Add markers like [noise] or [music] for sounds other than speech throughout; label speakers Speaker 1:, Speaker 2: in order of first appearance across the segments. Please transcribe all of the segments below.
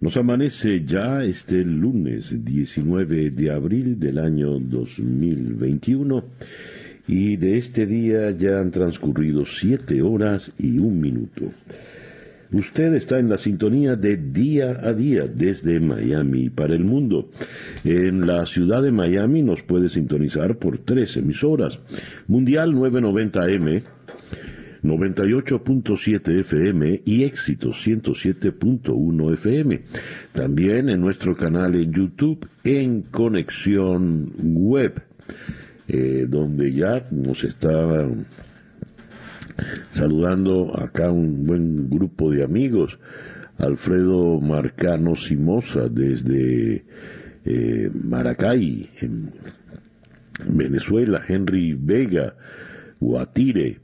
Speaker 1: Nos amanece ya este lunes 19 de abril del año 2021 y de este día ya han transcurrido siete horas y un minuto. Usted está en la sintonía de día a día desde Miami para el mundo. En la ciudad de Miami nos puede sintonizar por tres emisoras. Mundial 990M, 98.7 FM y Éxito 107.1 FM. También en nuestro canal en YouTube en Conexión Web, eh, donde ya nos está saludando acá un buen grupo de amigos. Alfredo Marcano Simosa desde eh, Maracay, en Venezuela, Henry Vega, Guatire,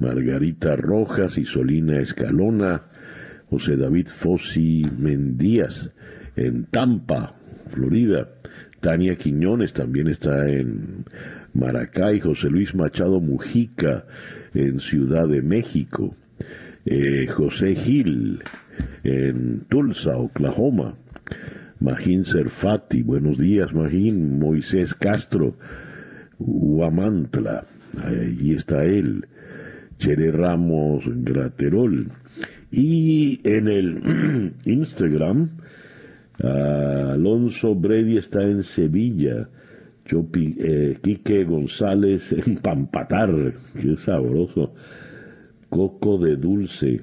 Speaker 1: Margarita Rojas y Solina Escalona, José David Fossi Mendías, en Tampa, Florida. Tania Quiñones también está en Maracay, José Luis Machado Mujica en Ciudad de México, eh, José Gil en Tulsa, Oklahoma, Magín Serfati, buenos días Magín, Moisés Castro, Huamantla, ahí está él, Chere Ramos Graterol. Y en el [clears throat] Instagram, Alonso Brady está en Sevilla. Chopi, eh, Quique González [laughs] en Pampatar, qué sabroso. Coco de Dulce,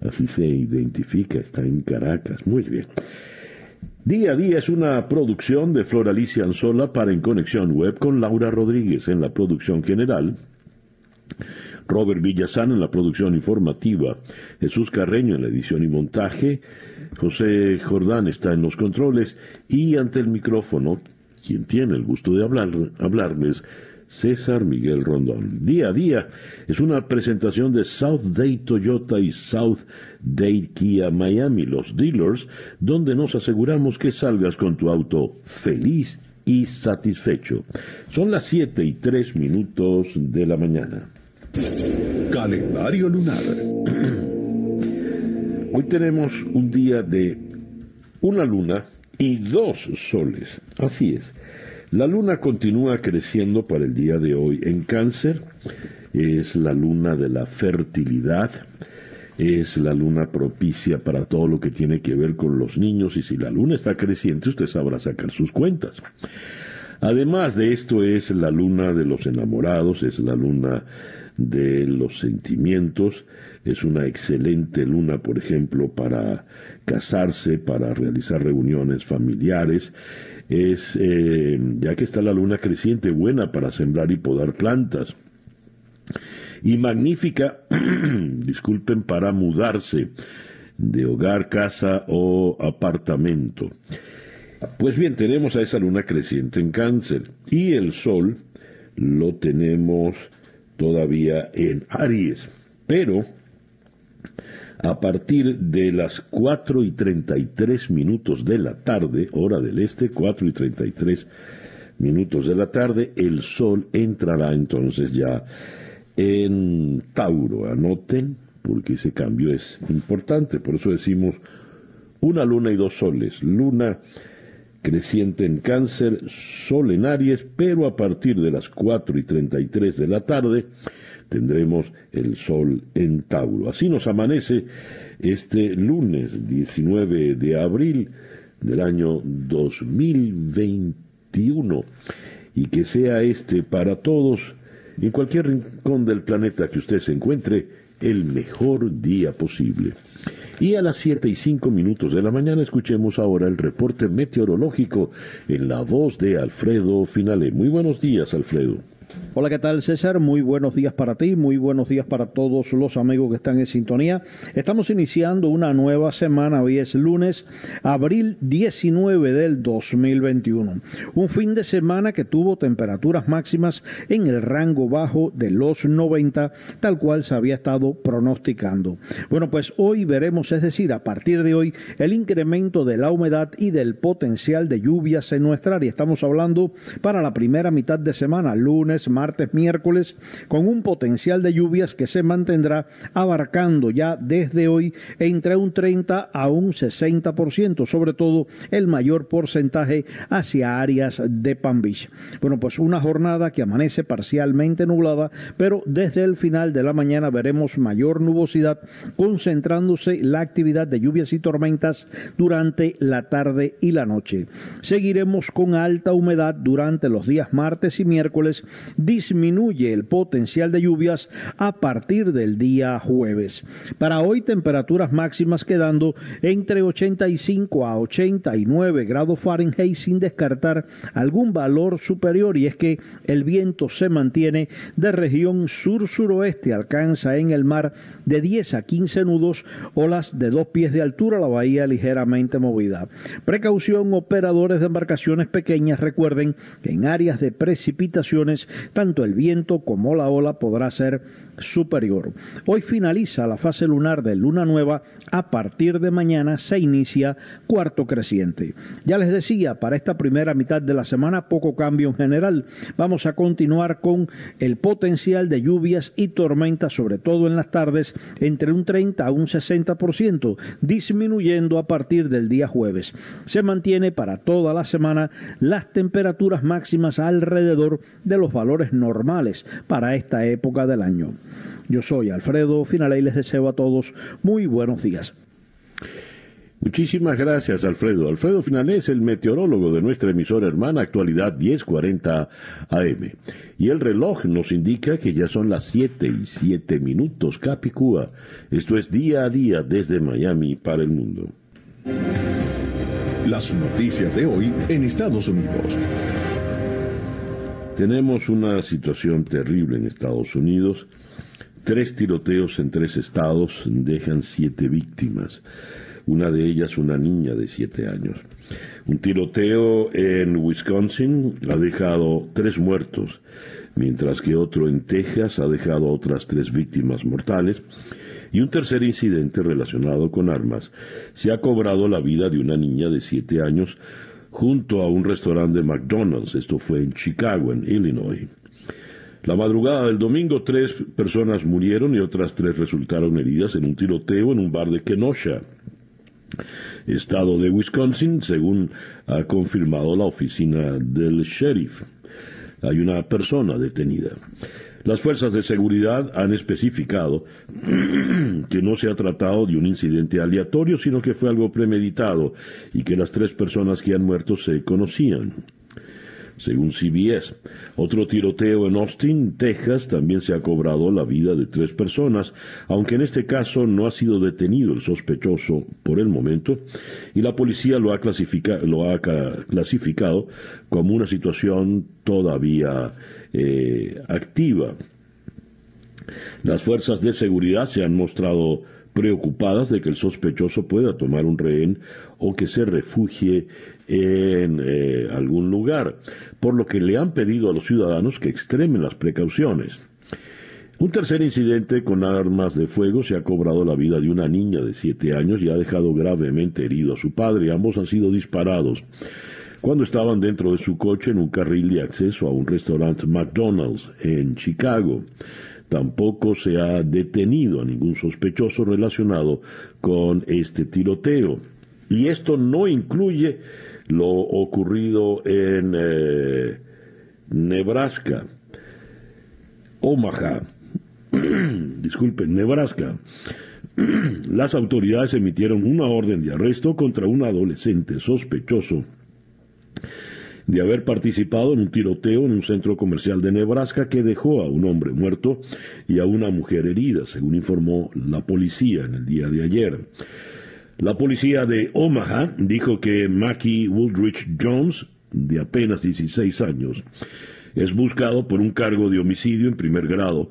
Speaker 1: así se identifica, está en Caracas. Muy bien. Día a día es una producción de Flor Alicia Anzola para En Conexión Web con Laura Rodríguez en la producción general. Robert Villazán en la producción informativa, Jesús Carreño en la edición y montaje, José Jordán está en los controles y ante el micrófono, quien tiene el gusto de hablar, hablarles, César Miguel Rondón. Día a día es una presentación de South Day Toyota y South Day Kia Miami, los dealers, donde nos aseguramos que salgas con tu auto feliz y satisfecho. Son las 7 y 3 minutos de la mañana.
Speaker 2: Calendario lunar. [clears throat]
Speaker 1: Hoy tenemos un día de una luna y dos soles. Así es. La luna continúa creciendo para el día de hoy en cáncer. Es la luna de la fertilidad. Es la luna propicia para todo lo que tiene que ver con los niños. Y si la luna está creciente, usted sabrá sacar sus cuentas. Además de esto es la luna de los enamorados, es la luna de los sentimientos. Es una excelente luna, por ejemplo, para casarse, para realizar reuniones familiares. Es, eh, ya que está la luna creciente, buena para sembrar y podar plantas. Y magnífica, [clears throat] disculpen, para mudarse de hogar, casa o apartamento. Pues bien, tenemos a esa luna creciente en cáncer y el sol lo tenemos todavía en Aries. Pero a partir de las 4 y 33 minutos de la tarde, hora del este, 4 y 33 minutos de la tarde, el sol entrará entonces ya en Tauro. Anoten, porque ese cambio es importante, por eso decimos una luna y dos soles. Luna creciente en cáncer, sol en Aries, pero a partir de las 4 y 33 de la tarde tendremos el sol en Tauro. Así nos amanece este lunes 19 de abril del año 2021 y que sea este para todos, en cualquier rincón del planeta que usted se encuentre, el mejor día posible. Y a las 7 y 5 minutos de la mañana escuchemos ahora el reporte meteorológico en la voz de Alfredo Finale. Muy buenos días, Alfredo.
Speaker 3: Hola, ¿qué tal César? Muy buenos días para ti, muy buenos días para todos los amigos que están en sintonía. Estamos iniciando una nueva semana, hoy es lunes, abril 19 del 2021. Un fin de semana que tuvo temperaturas máximas en el rango bajo de los 90, tal cual se había estado pronosticando. Bueno, pues hoy veremos, es decir, a partir de hoy, el incremento de la humedad y del potencial de lluvias en nuestra área. Estamos hablando para la primera mitad de semana, lunes, martes, miércoles, con un potencial de lluvias que se mantendrá abarcando ya desde hoy entre un 30 a un 60%, sobre todo el mayor porcentaje hacia áreas de Palm Beach. Bueno, pues una jornada que amanece parcialmente nublada, pero desde el final de la mañana veremos mayor nubosidad, concentrándose la actividad de lluvias y tormentas durante la tarde y la noche. Seguiremos con alta humedad durante los días martes y miércoles, disminuye el potencial de lluvias a partir del día jueves. Para hoy temperaturas máximas quedando entre 85 a 89 grados Fahrenheit sin descartar algún valor superior y es que el viento se mantiene de región sur-suroeste, alcanza en el mar de 10 a 15 nudos, olas de dos pies de altura, la bahía ligeramente movida. Precaución, operadores de embarcaciones pequeñas, recuerden que en áreas de precipitaciones tanto el viento como la ola podrá ser superior. Hoy finaliza la fase lunar de luna nueva, a partir de mañana se inicia cuarto creciente. Ya les decía, para esta primera mitad de la semana poco cambio en general. Vamos a continuar con el potencial de lluvias y tormentas, sobre todo en las tardes, entre un 30 a un 60%, disminuyendo a partir del día jueves. Se mantiene para toda la semana las temperaturas máximas alrededor de los valores normales para esta época del año. Yo soy Alfredo Finale y les deseo a todos muy buenos días.
Speaker 1: Muchísimas gracias, Alfredo. Alfredo Finalé es el meteorólogo de nuestra emisora hermana Actualidad 1040 AM. Y el reloj nos indica que ya son las 7 y 7 minutos, Capicúa. Esto es día a día desde Miami para el mundo.
Speaker 2: Las noticias de hoy en Estados Unidos.
Speaker 1: Tenemos una situación terrible en Estados Unidos. Tres tiroteos en tres estados dejan siete víctimas. Una de ellas una niña de siete años. Un tiroteo en Wisconsin ha dejado tres muertos, mientras que otro en Texas ha dejado otras tres víctimas mortales. Y un tercer incidente relacionado con armas se ha cobrado la vida de una niña de siete años junto a un restaurante de McDonald's. Esto fue en Chicago, en Illinois. La madrugada del domingo, tres personas murieron y otras tres resultaron heridas en un tiroteo en un bar de Kenosha, estado de Wisconsin, según ha confirmado la oficina del sheriff. Hay una persona detenida. Las fuerzas de seguridad han especificado [clears throat] que no se ha tratado de un incidente aleatorio, sino que fue algo premeditado y que las tres personas que han muerto se conocían. Según CBS, otro tiroteo en Austin, Texas, también se ha cobrado la vida de tres personas, aunque en este caso no ha sido detenido el sospechoso por el momento, y la policía lo ha, lo ha clasificado como una situación todavía eh, activa. Las fuerzas de seguridad se han mostrado preocupadas de que el sospechoso pueda tomar un rehén o que se refugie en eh, algún lugar, por lo que le han pedido a los ciudadanos que extremen las precauciones. Un tercer incidente con armas de fuego se ha cobrado la vida de una niña de siete años y ha dejado gravemente herido a su padre. Ambos han sido disparados cuando estaban dentro de su coche en un carril de acceso a un restaurante McDonald's en Chicago. Tampoco se ha detenido a ningún sospechoso relacionado con este tiroteo. Y esto no incluye lo ocurrido en eh, Nebraska, Omaha, [clears throat] disculpen, Nebraska. [clears throat] Las autoridades emitieron una orden de arresto contra un adolescente sospechoso de haber participado en un tiroteo en un centro comercial de Nebraska que dejó a un hombre muerto y a una mujer herida, según informó la policía en el día de ayer. La policía de Omaha dijo que Mackie Woodridge Jones, de apenas 16 años, es buscado por un cargo de homicidio en primer grado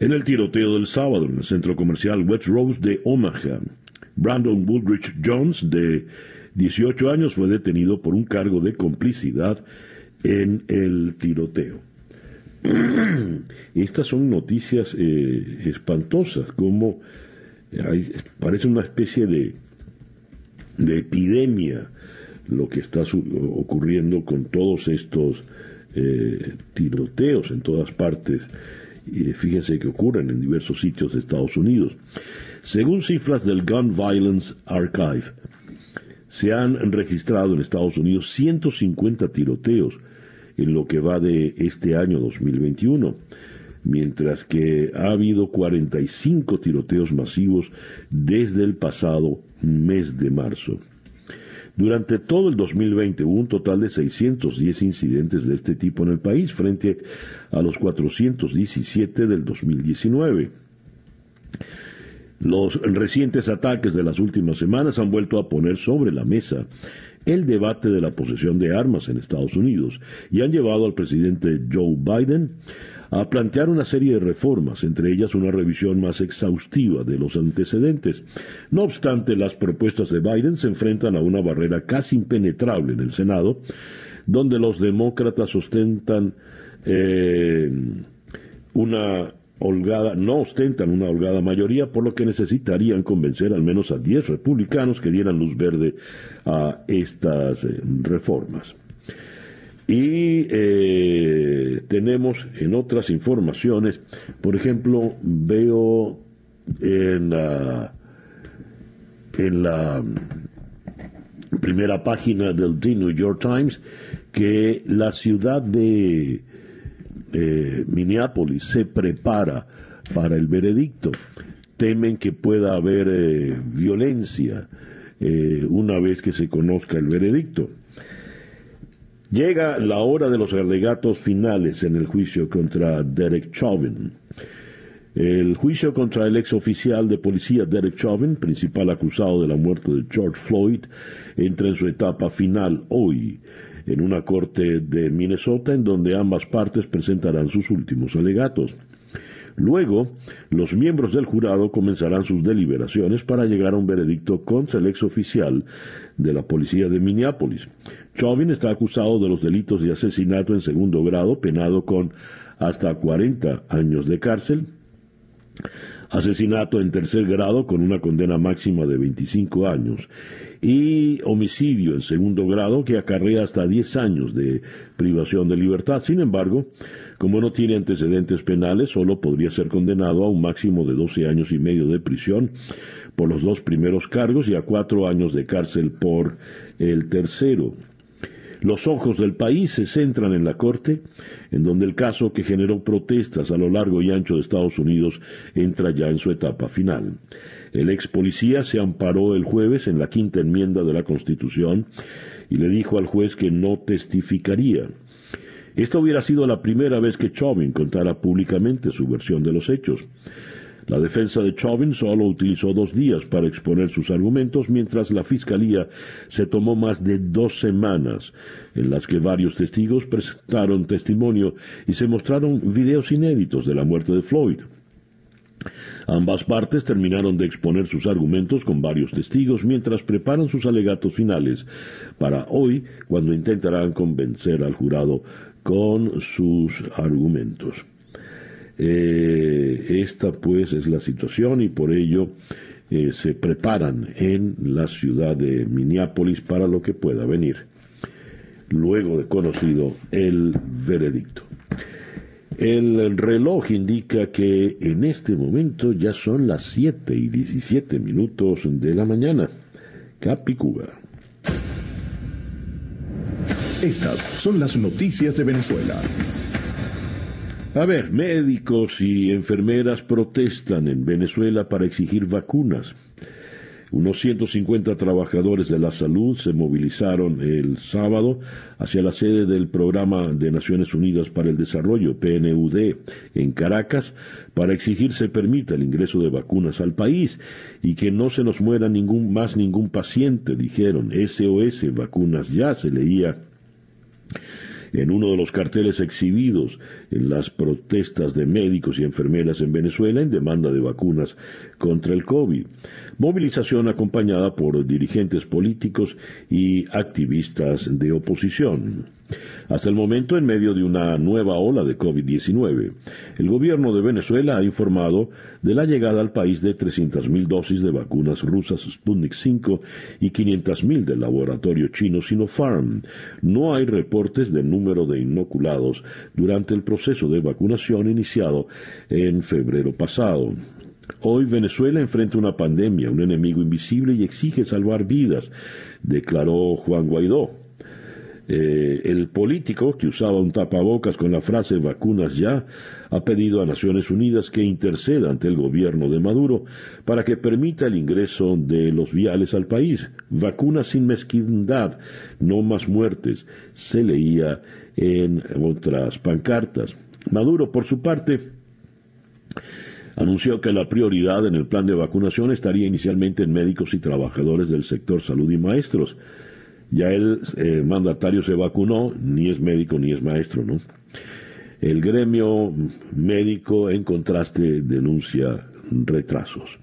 Speaker 1: en el tiroteo del sábado en el centro comercial West Rose de Omaha. Brandon Woodridge Jones, de 18 años, fue detenido por un cargo de complicidad en el tiroteo. [clears throat] Estas son noticias eh, espantosas, como parece una especie de, de epidemia lo que está ocurriendo con todos estos eh, tiroteos en todas partes. Y fíjense que ocurren en diversos sitios de Estados Unidos. Según cifras del Gun Violence Archive, se han registrado en Estados Unidos 150 tiroteos en lo que va de este año 2021, mientras que ha habido 45 tiroteos masivos desde el pasado mes de marzo. Durante todo el 2020 hubo un total de 610 incidentes de este tipo en el país frente a los 417 del 2019. Los recientes ataques de las últimas semanas han vuelto a poner sobre la mesa el debate de la posesión de armas en Estados Unidos y han llevado al presidente Joe Biden a plantear una serie de reformas, entre ellas una revisión más exhaustiva de los antecedentes. No obstante, las propuestas de Biden se enfrentan a una barrera casi impenetrable en el Senado, donde los demócratas ostentan eh, una holgada, no ostentan una holgada mayoría, por lo que necesitarían convencer al menos a 10 republicanos que dieran luz verde a estas eh, reformas. Y eh, tenemos en otras informaciones, por ejemplo, veo en la, en la primera página del The New York Times que la ciudad de eh, Minneapolis se prepara para el veredicto. Temen que pueda haber eh, violencia una vez que se conozca el veredicto. Llega la hora de los alegatos finales en el juicio contra Derek Chauvin. El juicio contra el ex oficial de policía Derek Chauvin, principal acusado de la muerte de George Floyd, entra en su etapa final hoy en una corte de Minnesota en donde ambas partes presentarán sus últimos alegatos. Luego, los miembros del jurado comenzarán sus deliberaciones para llegar a un veredicto contra el ex oficial de la policía de Minneapolis. Chauvin está acusado de los delitos de asesinato en segundo grado, penado con hasta 40 años de cárcel, asesinato en tercer grado con una condena máxima de 25 años y homicidio en segundo grado que acarrea hasta 10 años de privación de libertad. Sin embargo, como no tiene antecedentes penales, solo podría ser condenado a un máximo de 12 años y medio de prisión por los dos primeros cargos y a cuatro años de cárcel por el tercero. Los ojos del país se centran en la Corte, en donde el caso que generó protestas a lo largo y ancho de Estados Unidos entra ya en su etapa final. El ex policía se amparó el jueves en la quinta enmienda de la Constitución y le dijo al juez que no testificaría. Esta hubiera sido la primera vez que Chauvin contara públicamente su versión de los hechos. La defensa de Chauvin solo utilizó dos días para exponer sus argumentos, mientras la Fiscalía se tomó más de dos semanas en las que varios testigos prestaron testimonio y se mostraron videos inéditos de la muerte de Floyd. Ambas partes terminaron de exponer sus argumentos con varios testigos mientras preparan sus alegatos finales para hoy, cuando intentarán convencer al jurado con sus argumentos. Eh, esta pues es la situación y por ello eh, se preparan en la ciudad de Minneapolis para lo que pueda venir, luego de conocido el veredicto. El reloj indica que en este momento ya son las 7 y 17 minutos de la mañana. Capicúa.
Speaker 2: Estas son las noticias de Venezuela.
Speaker 1: A ver, médicos y enfermeras protestan en Venezuela para exigir vacunas. Unos 150 trabajadores de la salud se movilizaron el sábado hacia la sede del Programa de Naciones Unidas para el Desarrollo, PNUD, en Caracas, para exigir se permita el ingreso de vacunas al país y que no se nos muera ningún, más ningún paciente, dijeron. SOS, vacunas ya, se leía en uno de los carteles exhibidos en las protestas de médicos y enfermeras en Venezuela en demanda de vacunas contra el COVID. Movilización acompañada por dirigentes políticos y activistas de oposición. Hasta el momento, en medio de una nueva ola de COVID-19, el gobierno de Venezuela ha informado de la llegada al país de 300.000 dosis de vacunas rusas Sputnik 5 y 500.000 del laboratorio chino Sinopharm. No hay reportes del número de inoculados durante el proceso de vacunación iniciado en febrero pasado. Hoy Venezuela enfrenta una pandemia, un enemigo invisible y exige salvar vidas, declaró Juan Guaidó. Eh, el político que usaba un tapabocas con la frase vacunas ya ha pedido a Naciones Unidas que interceda ante el gobierno de Maduro para que permita el ingreso de los viales al país. Vacunas sin mezquindad, no más muertes, se leía en otras pancartas. Maduro, por su parte, anunció que la prioridad en el plan de vacunación estaría inicialmente en médicos y trabajadores del sector salud y maestros. Ya el eh, mandatario se vacunó, ni es médico ni es maestro, ¿no? El gremio médico, en contraste, denuncia retrasos.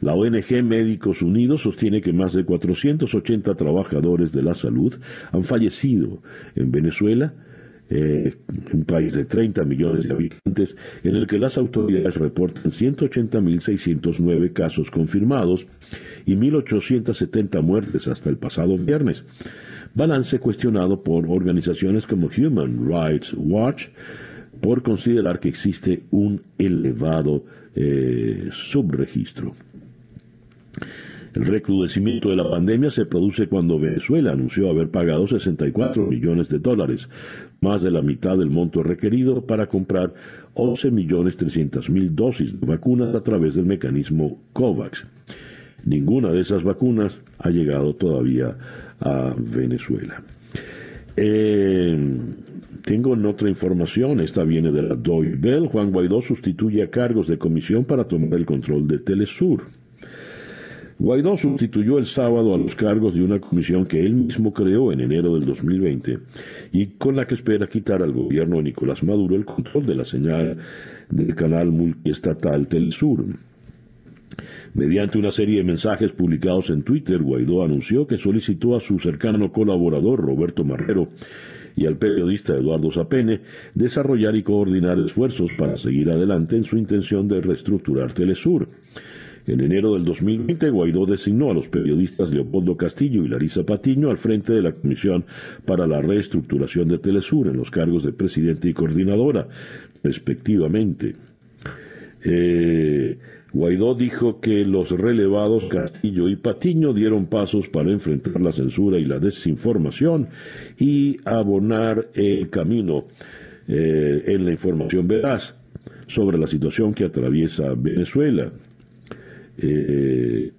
Speaker 1: La ONG Médicos Unidos sostiene que más de 480 trabajadores de la salud han fallecido en Venezuela eh, un país de 30 millones de habitantes, en el que las autoridades reportan 180.609 casos confirmados y 1.870 muertes hasta el pasado viernes. Balance cuestionado por organizaciones como Human Rights Watch por considerar que existe un elevado eh, subregistro. El recrudecimiento de la pandemia se produce cuando Venezuela anunció haber pagado 64 millones de dólares, más de la mitad del monto requerido para comprar 11 millones 300 mil dosis de vacunas a través del mecanismo COVAX. Ninguna de esas vacunas ha llegado todavía a Venezuela. Eh, tengo otra información, esta viene de la Deutsche Bell. Juan Guaidó sustituye a cargos de comisión para tomar el control de Telesur. Guaidó sustituyó el sábado a los cargos de una comisión que él mismo creó en enero del 2020 y con la que espera quitar al gobierno de Nicolás Maduro el control de la señal del canal multiestatal Telesur. Mediante una serie de mensajes publicados en Twitter, Guaidó anunció que solicitó a su cercano colaborador Roberto Marrero y al periodista Eduardo Zapene desarrollar y coordinar esfuerzos para seguir adelante en su intención de reestructurar Telesur. En enero del 2020, Guaidó designó a los periodistas Leopoldo Castillo y Larisa Patiño al frente de la Comisión para la Reestructuración de Telesur en los cargos de presidente y coordinadora, respectivamente. Eh, Guaidó dijo que los relevados Castillo y Patiño dieron pasos para enfrentar la censura y la desinformación y abonar el camino eh, en la información veraz sobre la situación que atraviesa Venezuela. Eh,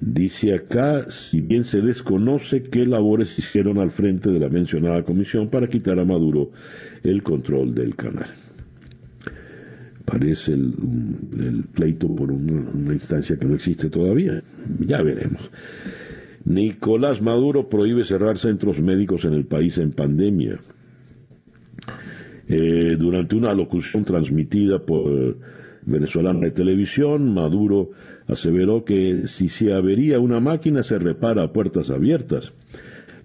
Speaker 1: dice acá, si bien se desconoce qué labores hicieron al frente de la mencionada comisión para quitar a Maduro el control del canal. Parece el, pleito por una, instancia que no existe todavía. Ya veremos. Nicolás Maduro prohíbe cerrar centros médicos en el país en pandemia. Eh, durante una locución transmitida por venezolana de televisión, Maduro aseveró que si se avería una máquina se repara a puertas abiertas.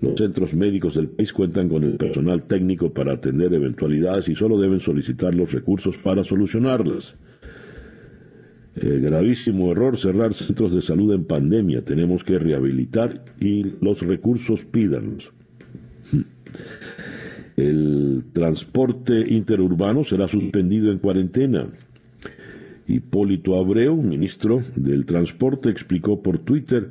Speaker 1: Los centros médicos del país cuentan con el personal técnico para atender eventualidades y solo deben solicitar los recursos para solucionarlas. Gravísimo error cerrar centros de salud en pandemia. Tenemos que rehabilitar y los recursos pídanos. El transporte interurbano será suspendido en cuarentena. Hipólito Abreu, ministro del Transporte, explicó por Twitter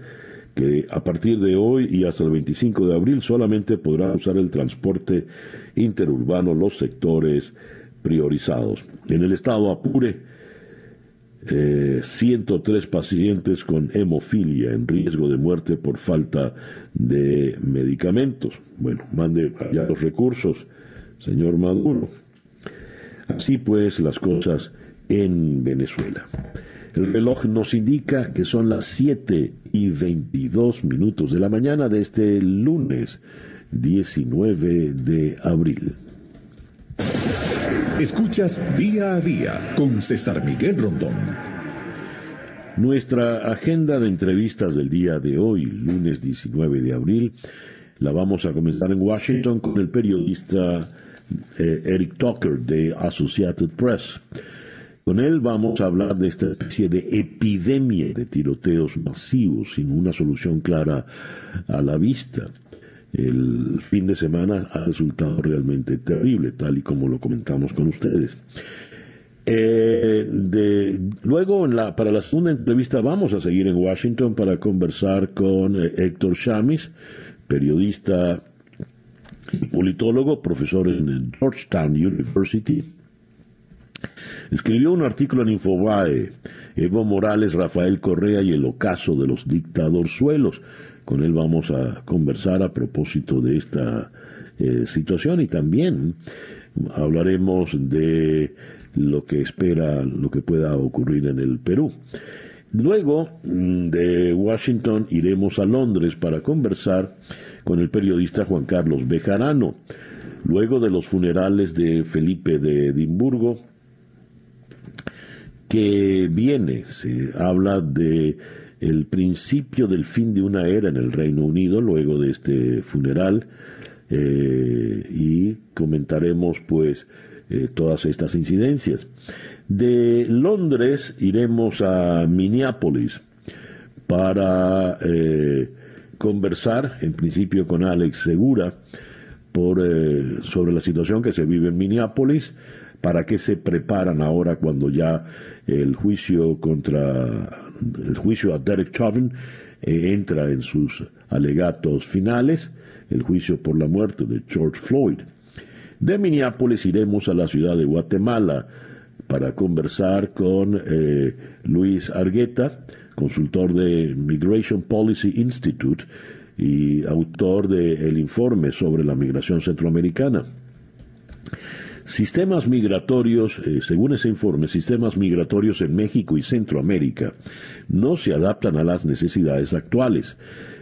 Speaker 1: que a partir de hoy y hasta el 25 de abril solamente podrán usar el transporte interurbano los sectores priorizados. En el estado Apure, 103 eh, pacientes con hemofilia en riesgo de muerte por falta de medicamentos. Bueno, mande allá los recursos, señor Maduro. Así pues, las cosas en Venezuela. El reloj nos indica que son las 7 y 22 minutos de la mañana de este lunes 19 de abril.
Speaker 2: Escuchas día a día con César Miguel Rondón.
Speaker 1: Nuestra agenda de entrevistas del día de hoy, lunes 19 de abril, la vamos a comenzar en Washington con el periodista eh, Eric Tucker de Associated Press. Con él vamos a hablar de esta especie de epidemia de tiroteos masivos sin una solución clara a la vista. El fin de semana ha resultado realmente terrible, tal y como lo comentamos con ustedes. Eh, luego, para la segunda entrevista, vamos a seguir en Washington para conversar con eh, Héctor Chamis, periodista politólogo, profesor en Georgetown University. Escribió un artículo en Infobae, Evo Morales, Rafael Correa y el ocaso de los dictadorzuelos. Con él vamos a conversar a propósito de esta eh, situación y también hablaremos de lo que espera, lo que pueda ocurrir en el Perú. Luego mm, de Washington iremos a Londres para conversar con el periodista Juan Carlos Bejarano. Luego de los funerales de Felipe de Edimburgo, que viene, se habla de el principio del fin de una era en el Reino Unido luego de este funeral eh, y comentaremos pues eh, todas estas incidencias. De Londres iremos a Minneapolis para eh, conversar, en principio con Alex Segura, sobre la situación que se vive en Minneapolis, para qué se preparan ahora cuando ya el juicio contra el juicio a Derek Chauvin eh, entra en sus alegatos finales, el juicio por la muerte de George Floyd. De Minneapolis iremos a la ciudad de Guatemala para conversar con eh, Luis Argueta, consultor de Migration Policy Institute y autor del informe sobre la migración centroamericana. Sistemas migratorios, eh, según ese informe, sistemas migratorios en México y Centroamérica no se adaptan a las necesidades actuales.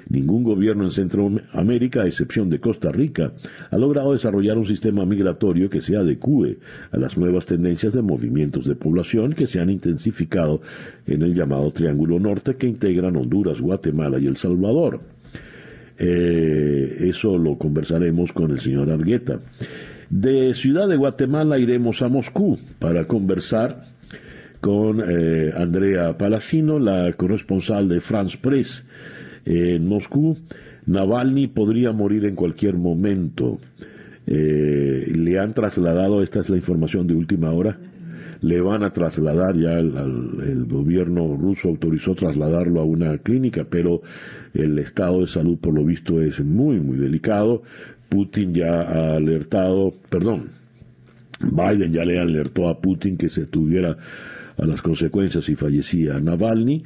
Speaker 1: Ningún gobierno en Centroamérica, a excepción de Costa Rica, ha logrado desarrollar un sistema migratorio que se adecue a las nuevas tendencias de movimientos de población que se han intensificado en el llamado Triángulo Norte que integran Honduras, Guatemala y El Salvador. Eh, eso lo conversaremos con el señor Argueta. De Ciudad de Guatemala iremos a Moscú para conversar con eh, Andrea Palacino, la corresponsal de France Press en Moscú. Navalny podría morir en cualquier momento. Eh, le han trasladado, esta es la información de última hora, le van a trasladar, ya el, gobierno ruso autorizó trasladarlo a una clínica, pero el estado de salud por lo visto es muy, muy delicado. Putin ya ha alertado, perdón, Biden ya le alertó a Putin que se tuviera a las consecuencias si fallecía Navalny.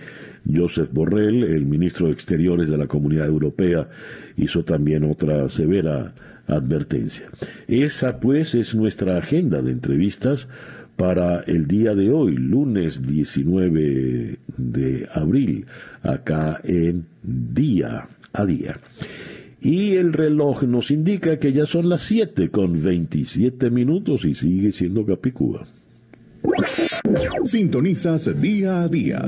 Speaker 1: Joseph Borrell, el ministro de Exteriores de la Comunidad Europea, hizo también otra severa advertencia. Esa pues es nuestra agenda de entrevistas para el día de hoy, lunes 19 de abril, acá en Día a Día. Y el reloj nos indica que ya son las 7 con 27 minutos y sigue siendo Capicúa.
Speaker 2: Sintonizas día a día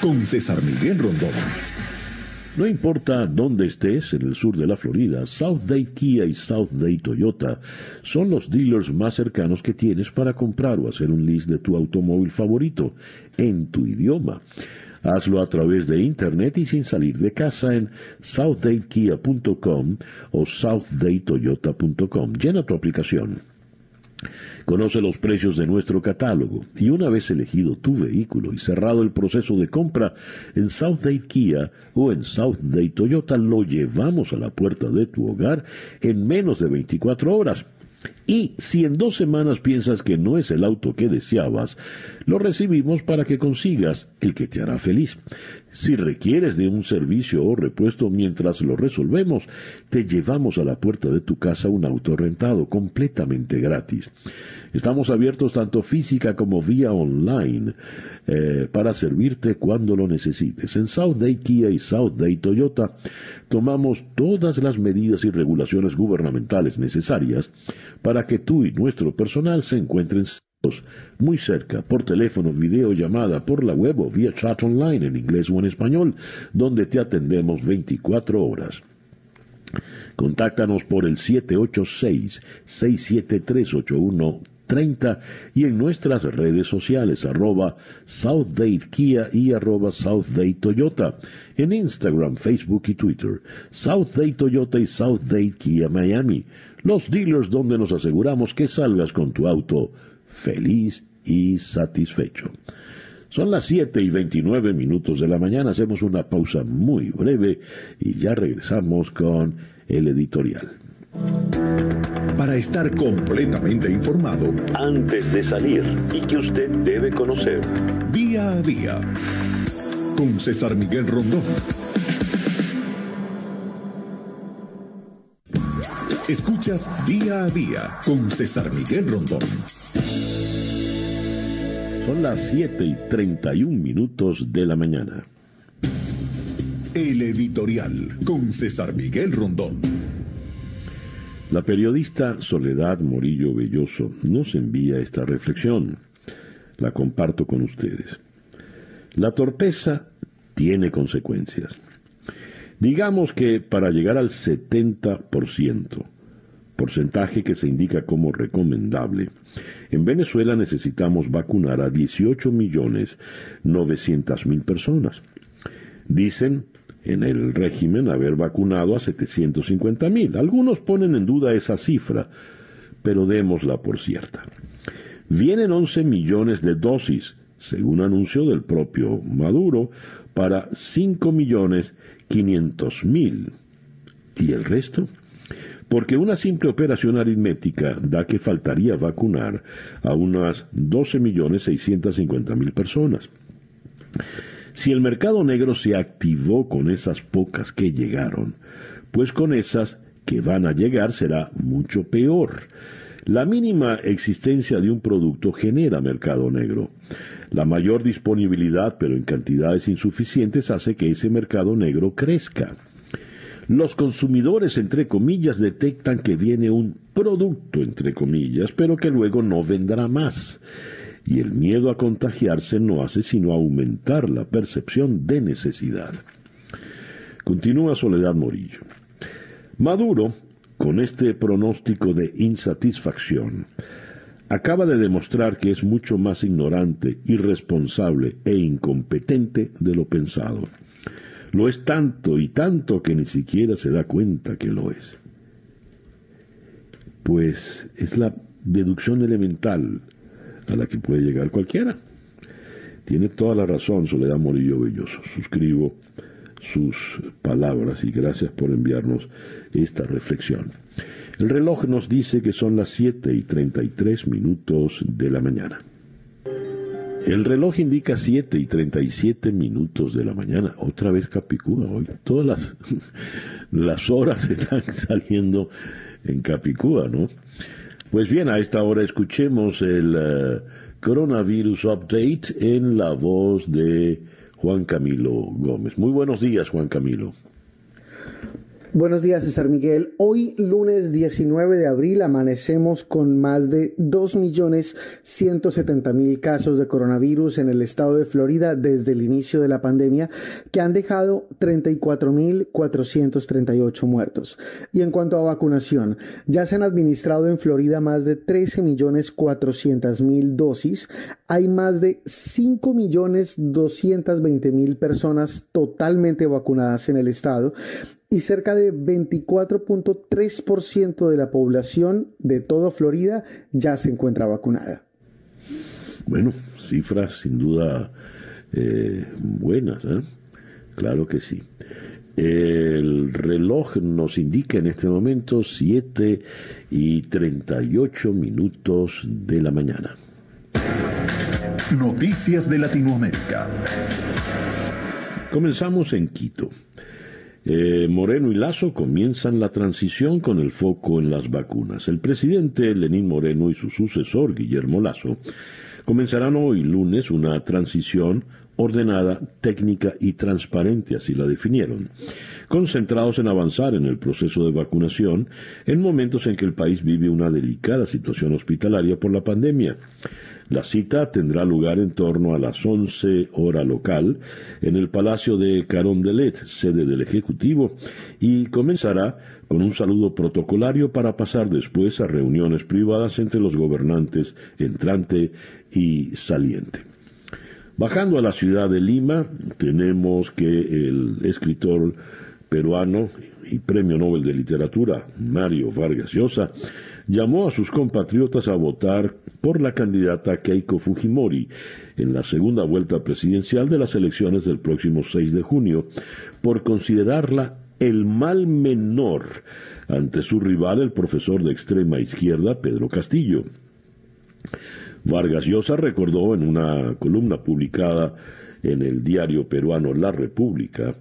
Speaker 2: con César Miguel Rondón.
Speaker 1: No importa dónde estés en el sur de la Florida, South Day Kia y South Day Toyota son los dealers más cercanos que tienes para comprar o hacer un list de tu automóvil favorito en tu idioma. Hazlo a través de internet y sin salir de casa en southdatekia.com o southdaytoyota.com. Llena tu aplicación. Conoce los precios de nuestro catálogo y una vez elegido tu vehículo y cerrado el proceso de compra en Southdate Kia o en Southdate Toyota lo llevamos a la puerta de tu hogar en menos de 24 horas y si en dos semanas piensas que no es el auto que deseabas, lo recibimos para que consigas el que te hará feliz. Si requieres de un servicio o repuesto mientras lo resolvemos, te llevamos a la puerta de tu casa un auto rentado completamente gratis. Estamos abiertos tanto física como vía online eh, para servirte cuando lo necesites. En South Day Kia y South Day Toyota tomamos todas las medidas y regulaciones gubernamentales necesarias para que tú y nuestro personal se encuentren muy cerca, por teléfono, video, llamada, por la web o vía chat online en inglés o en español, donde te atendemos 24 horas. Contáctanos por el 786-673-8130 y en nuestras redes sociales arroba Southgate Kia y arroba Southgate Toyota, en Instagram, Facebook y Twitter, Southgate Toyota y Southgate Kia Miami, los dealers donde nos aseguramos que salgas con tu auto feliz y satisfecho. Son las 7 y 29 minutos de la mañana, hacemos una pausa muy breve y ya regresamos con el editorial.
Speaker 2: Para estar completamente informado,
Speaker 1: antes de salir y que usted debe conocer,
Speaker 2: día a día, con César Miguel Rondón. Escuchas día a día con César Miguel Rondón.
Speaker 1: Son las 7 y 31 minutos de la mañana.
Speaker 2: El editorial con César Miguel Rondón.
Speaker 1: La periodista Soledad Morillo Belloso nos envía esta reflexión. La comparto con ustedes. La torpeza tiene consecuencias. Digamos que para llegar al 70%, porcentaje que se indica como recomendable, en Venezuela necesitamos vacunar a 18 millones 900 mil personas. Dicen en el régimen haber vacunado a 750 mil. Algunos ponen en duda esa cifra, pero démosla por cierta. Vienen 11 millones de dosis, según anunció del propio Maduro, para 5 millones 500 mil. ¿Y el resto? porque una simple operación aritmética da que faltaría vacunar a unas 12.650.000 personas. Si el mercado negro se activó con esas pocas que llegaron, pues con esas que van a llegar será mucho peor. La mínima existencia de un producto genera mercado negro. La mayor disponibilidad, pero en cantidades insuficientes, hace que ese mercado negro crezca. Los consumidores, entre comillas, detectan que viene un producto, entre comillas, pero que luego no vendrá más. Y el miedo a contagiarse no hace sino aumentar la percepción de necesidad. Continúa Soledad Morillo. Maduro, con este pronóstico de insatisfacción, acaba de demostrar que es mucho más ignorante, irresponsable e incompetente de lo pensado. Lo es tanto y tanto que ni siquiera se da cuenta que lo es. Pues es la deducción elemental a la que puede llegar cualquiera. Tiene toda la razón Soledad Morillo Belloso. Suscribo sus palabras y gracias por enviarnos esta reflexión. El reloj nos dice que son las 7 y 33 minutos de la mañana. El reloj indica 7 y 37 minutos de la mañana. Otra vez Capicúa hoy. Todas las, [laughs] las horas están [laughs] saliendo en Capicúa, ¿no? Pues bien, a esta hora escuchemos el eh, coronavirus update en la voz de Juan Camilo Gómez. Muy buenos días, Juan Camilo.
Speaker 4: Buenos días, César Miguel. Hoy, lunes 19 de abril, amanecemos con más de 2.170.000 casos de coronavirus en el estado de Florida desde el inicio de la pandemia, que han dejado 34.438 muertos. Y en cuanto a vacunación, ya se han administrado en Florida más de 13.400.000 dosis. Hay más de 5.220.000 personas totalmente vacunadas en el estado y cerca de 24.3% de la población de toda Florida ya se encuentra vacunada.
Speaker 1: Bueno, cifras sin duda eh, buenas, ¿eh? claro que sí. El reloj nos indica en este momento 7 y 38 minutos de la mañana.
Speaker 2: Noticias de Latinoamérica.
Speaker 1: Comenzamos en Quito. Eh, Moreno y Lazo comienzan la transición con el foco en las vacunas. El presidente Lenín Moreno y su sucesor Guillermo Lazo comenzarán hoy lunes una transición ordenada, técnica y transparente, así la definieron, concentrados en avanzar en el proceso de vacunación en momentos en que el país vive una delicada situación hospitalaria por la pandemia. La cita tendrá lugar en torno a las 11 hora local en el Palacio de Carondelet, sede del Ejecutivo, y comenzará con un saludo protocolario para pasar después a reuniones privadas entre los gobernantes entrante y saliente. Bajando a la ciudad de Lima, tenemos que el escritor peruano y premio Nobel de Literatura, Mario Vargas Llosa, llamó a sus compatriotas a votar por la candidata Keiko Fujimori en la segunda vuelta presidencial de las elecciones del próximo 6 de junio, por considerarla el mal menor ante su rival, el profesor de extrema izquierda, Pedro Castillo. Vargas Llosa recordó en una columna publicada en el diario peruano La República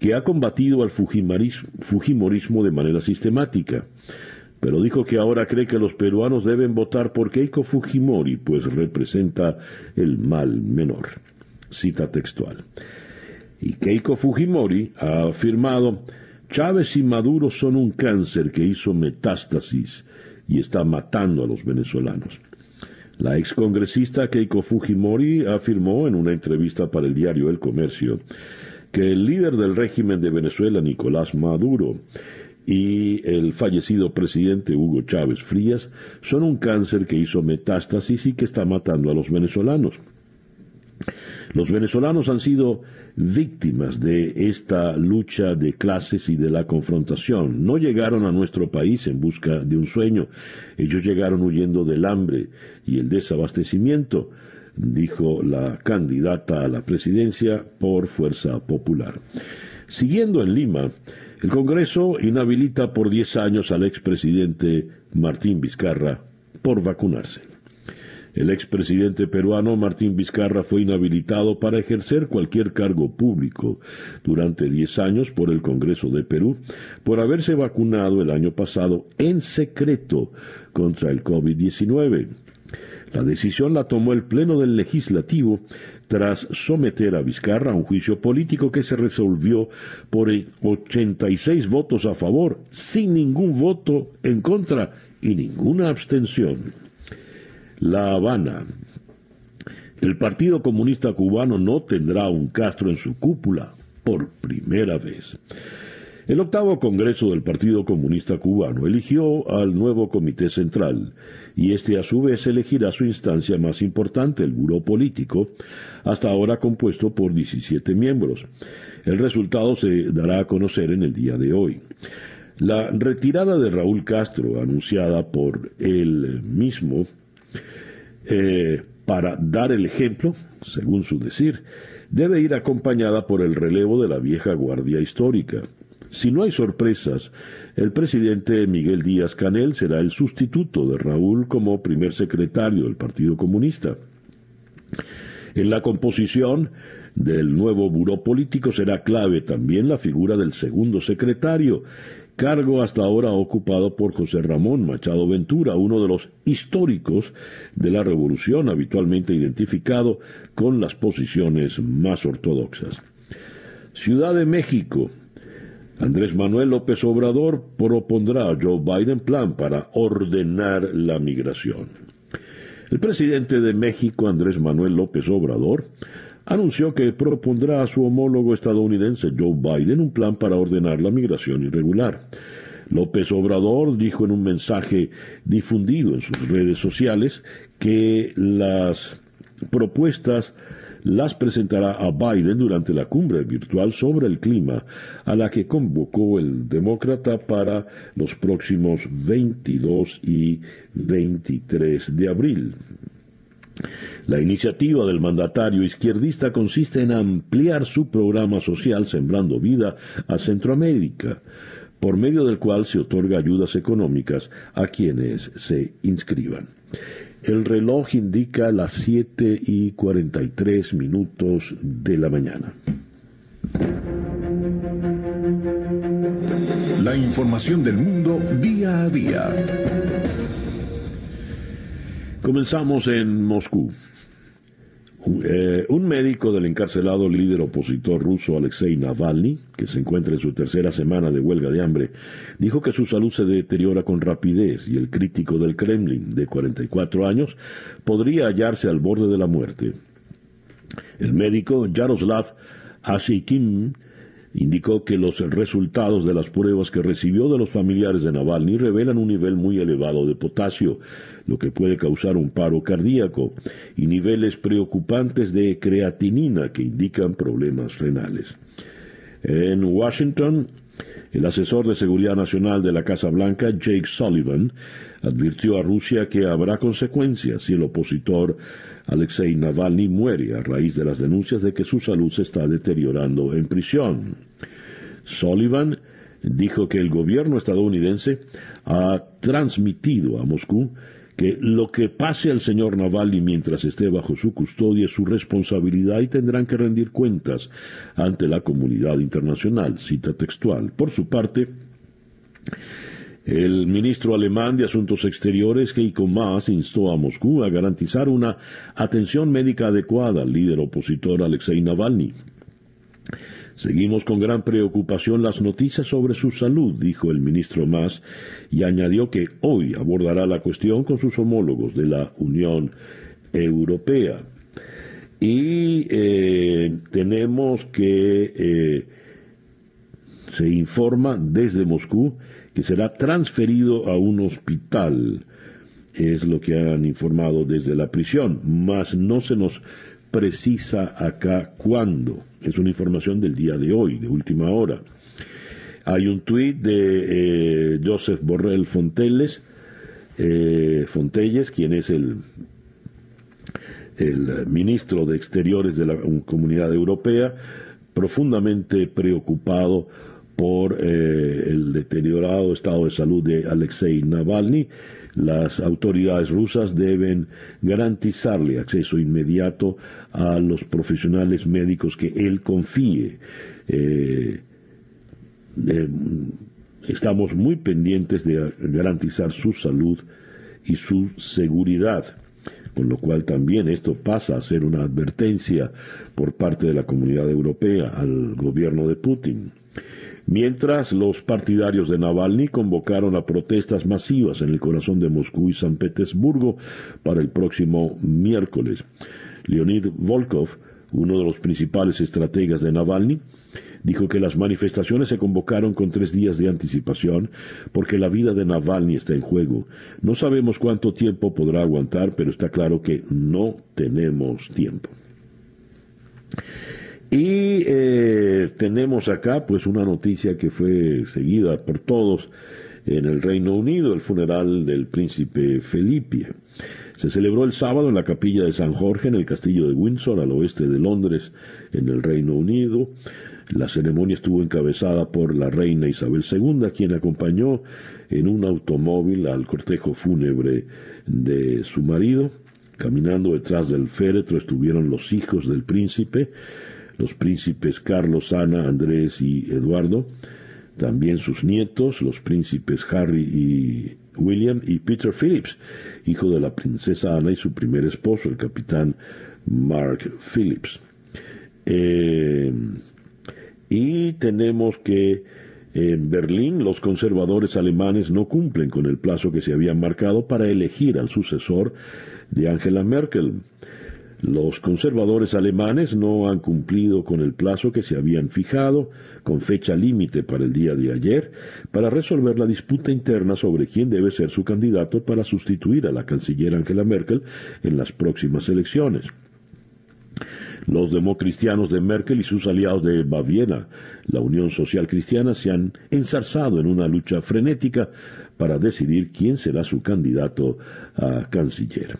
Speaker 1: que ha combatido al fujimorismo de manera sistemática pero dijo que ahora cree que los peruanos deben votar por Keiko Fujimori, pues representa el mal menor. Cita textual. Y Keiko Fujimori ha afirmado, Chávez y Maduro son un cáncer que hizo metástasis y está matando a los venezolanos. La excongresista Keiko Fujimori afirmó en una entrevista para el diario El Comercio que el líder del régimen de Venezuela, Nicolás Maduro, y el fallecido presidente Hugo Chávez Frías son un cáncer que hizo metástasis y que está matando a los venezolanos. Los venezolanos han sido víctimas de esta lucha de clases y de la confrontación. No llegaron a nuestro país en busca de un sueño, ellos llegaron huyendo del hambre y el desabastecimiento, dijo la candidata a la presidencia por Fuerza Popular. Siguiendo en Lima, el Congreso inhabilita por 10 años al expresidente Martín Vizcarra por vacunarse. El expresidente peruano Martín Vizcarra fue inhabilitado para ejercer cualquier cargo público durante 10 años por el Congreso de Perú por haberse vacunado el año pasado en secreto contra el COVID-19. La decisión la tomó el Pleno del Legislativo tras someter a Vizcarra a un juicio político que se resolvió por 86 votos a favor, sin ningún voto en contra y ninguna abstención. La Habana. El Partido Comunista Cubano no tendrá un Castro en su cúpula por primera vez. El octavo Congreso del Partido Comunista Cubano eligió al nuevo Comité Central y este a su vez elegirá su instancia más importante, el Buró Político, hasta ahora compuesto por 17 miembros. El resultado se dará a conocer en el día de hoy. La retirada de Raúl Castro, anunciada por él mismo, eh, para dar el ejemplo, según su decir, debe ir acompañada por el relevo de la vieja guardia histórica. Si no hay sorpresas, el presidente Miguel Díaz Canel será el sustituto de Raúl como primer secretario del Partido Comunista. En la composición del nuevo buró político será clave también la figura del segundo secretario, cargo hasta ahora ocupado por José Ramón Machado Ventura, uno de los históricos de la revolución, habitualmente identificado con las posiciones más ortodoxas. Ciudad de México, Andrés Manuel López Obrador propondrá a Joe Biden plan para ordenar la migración. El presidente de México, Andrés Manuel López Obrador, anunció que propondrá a su homólogo estadounidense Joe Biden un plan para ordenar la migración irregular. López Obrador dijo en un mensaje difundido en sus redes sociales que las propuestas las presentará a Biden durante la cumbre virtual sobre el clima, a la que convocó el demócrata para los próximos 22 y 23 de abril. La iniciativa del mandatario izquierdista consiste en ampliar su programa social Sembrando Vida a Centroamérica, por medio del cual se otorga ayudas económicas a quienes se inscriban. El reloj indica las 7 y 43 minutos de la mañana.
Speaker 2: La información del mundo día a día.
Speaker 1: Comenzamos en Moscú. Eh, un médico del encarcelado líder opositor ruso Alexei Navalny, que se encuentra en su tercera semana de huelga de hambre, dijo que su salud se deteriora con rapidez y el crítico del Kremlin, de 44 años, podría hallarse al borde de la muerte. El médico Yaroslav Ashikin indicó que los resultados de las pruebas que recibió de los familiares de Navalny revelan un nivel muy elevado de potasio, lo que puede causar un paro cardíaco, y niveles preocupantes de creatinina que indican problemas renales. En Washington, el asesor de Seguridad Nacional de la Casa Blanca, Jake Sullivan, advirtió a Rusia que habrá consecuencias si el opositor Alexei Navalny muere a raíz de las denuncias de que su salud se está deteriorando en prisión. Sullivan dijo que el gobierno estadounidense ha transmitido a Moscú que lo que pase al señor Navalny mientras esté bajo su custodia es su responsabilidad y tendrán que rendir cuentas ante la comunidad internacional, cita textual. Por su parte, el ministro alemán de Asuntos Exteriores, Heiko Maas, instó a Moscú a garantizar una atención médica adecuada al líder opositor Alexei Navalny. Seguimos con gran preocupación las noticias sobre su salud, dijo el ministro Maas, y añadió que hoy abordará la cuestión con sus homólogos de la Unión Europea. Y eh, tenemos que eh, se informa desde Moscú que será transferido a un hospital. Es lo que han informado desde la prisión, mas no se nos precisa acá cuándo. Es una información del día de hoy, de última hora. Hay un tuit de eh, Joseph Borrell Fontelles, eh, Fontelles, quien es el, el ministro de Exteriores de la Comunidad Europea, profundamente preocupado por eh, el deteriorado estado de salud de Alexei Navalny. Las autoridades rusas deben garantizarle acceso inmediato a los profesionales médicos que él confíe. Eh, estamos muy pendientes de garantizar su salud y su seguridad, con lo cual también esto pasa a ser una advertencia por parte de la comunidad europea al gobierno de Putin mientras los partidarios de Navalny convocaron a protestas masivas en el corazón de Moscú y San Petersburgo para el próximo miércoles. Leonid Volkov, uno de los principales estrategas de Navalny, dijo que las manifestaciones se convocaron con tres días de anticipación porque la vida de Navalny está en juego. No sabemos cuánto tiempo podrá aguantar, pero está claro que no tenemos tiempo. Y eh, tenemos acá pues una noticia que fue seguida por todos en el Reino Unido, el funeral del príncipe Felipe. Se celebró el sábado en la capilla de San Jorge en el castillo de Windsor, al oeste de Londres, en el Reino Unido. La ceremonia estuvo encabezada por la reina Isabel II, quien acompañó en un automóvil al cortejo fúnebre de su marido. Caminando detrás del féretro estuvieron los hijos del príncipe, los príncipes Carlos, Ana, Andrés y Eduardo, también sus nietos, los príncipes Harry y William, y Peter Phillips, hijo de la princesa Ana y su primer esposo, el capitán Mark Phillips. Eh, y tenemos que en Berlín los conservadores alemanes no cumplen con el plazo que se había marcado para elegir al sucesor de Angela Merkel. Los conservadores alemanes no han cumplido con el plazo que se habían fijado, con fecha límite para el día de ayer, para resolver la disputa interna sobre quién debe ser su candidato para sustituir a la canciller Angela Merkel en las próximas elecciones. Los democristianos de Merkel y sus aliados de Baviera, la Unión Social Cristiana, se han ensarzado en una lucha frenética para decidir quién será su candidato a canciller.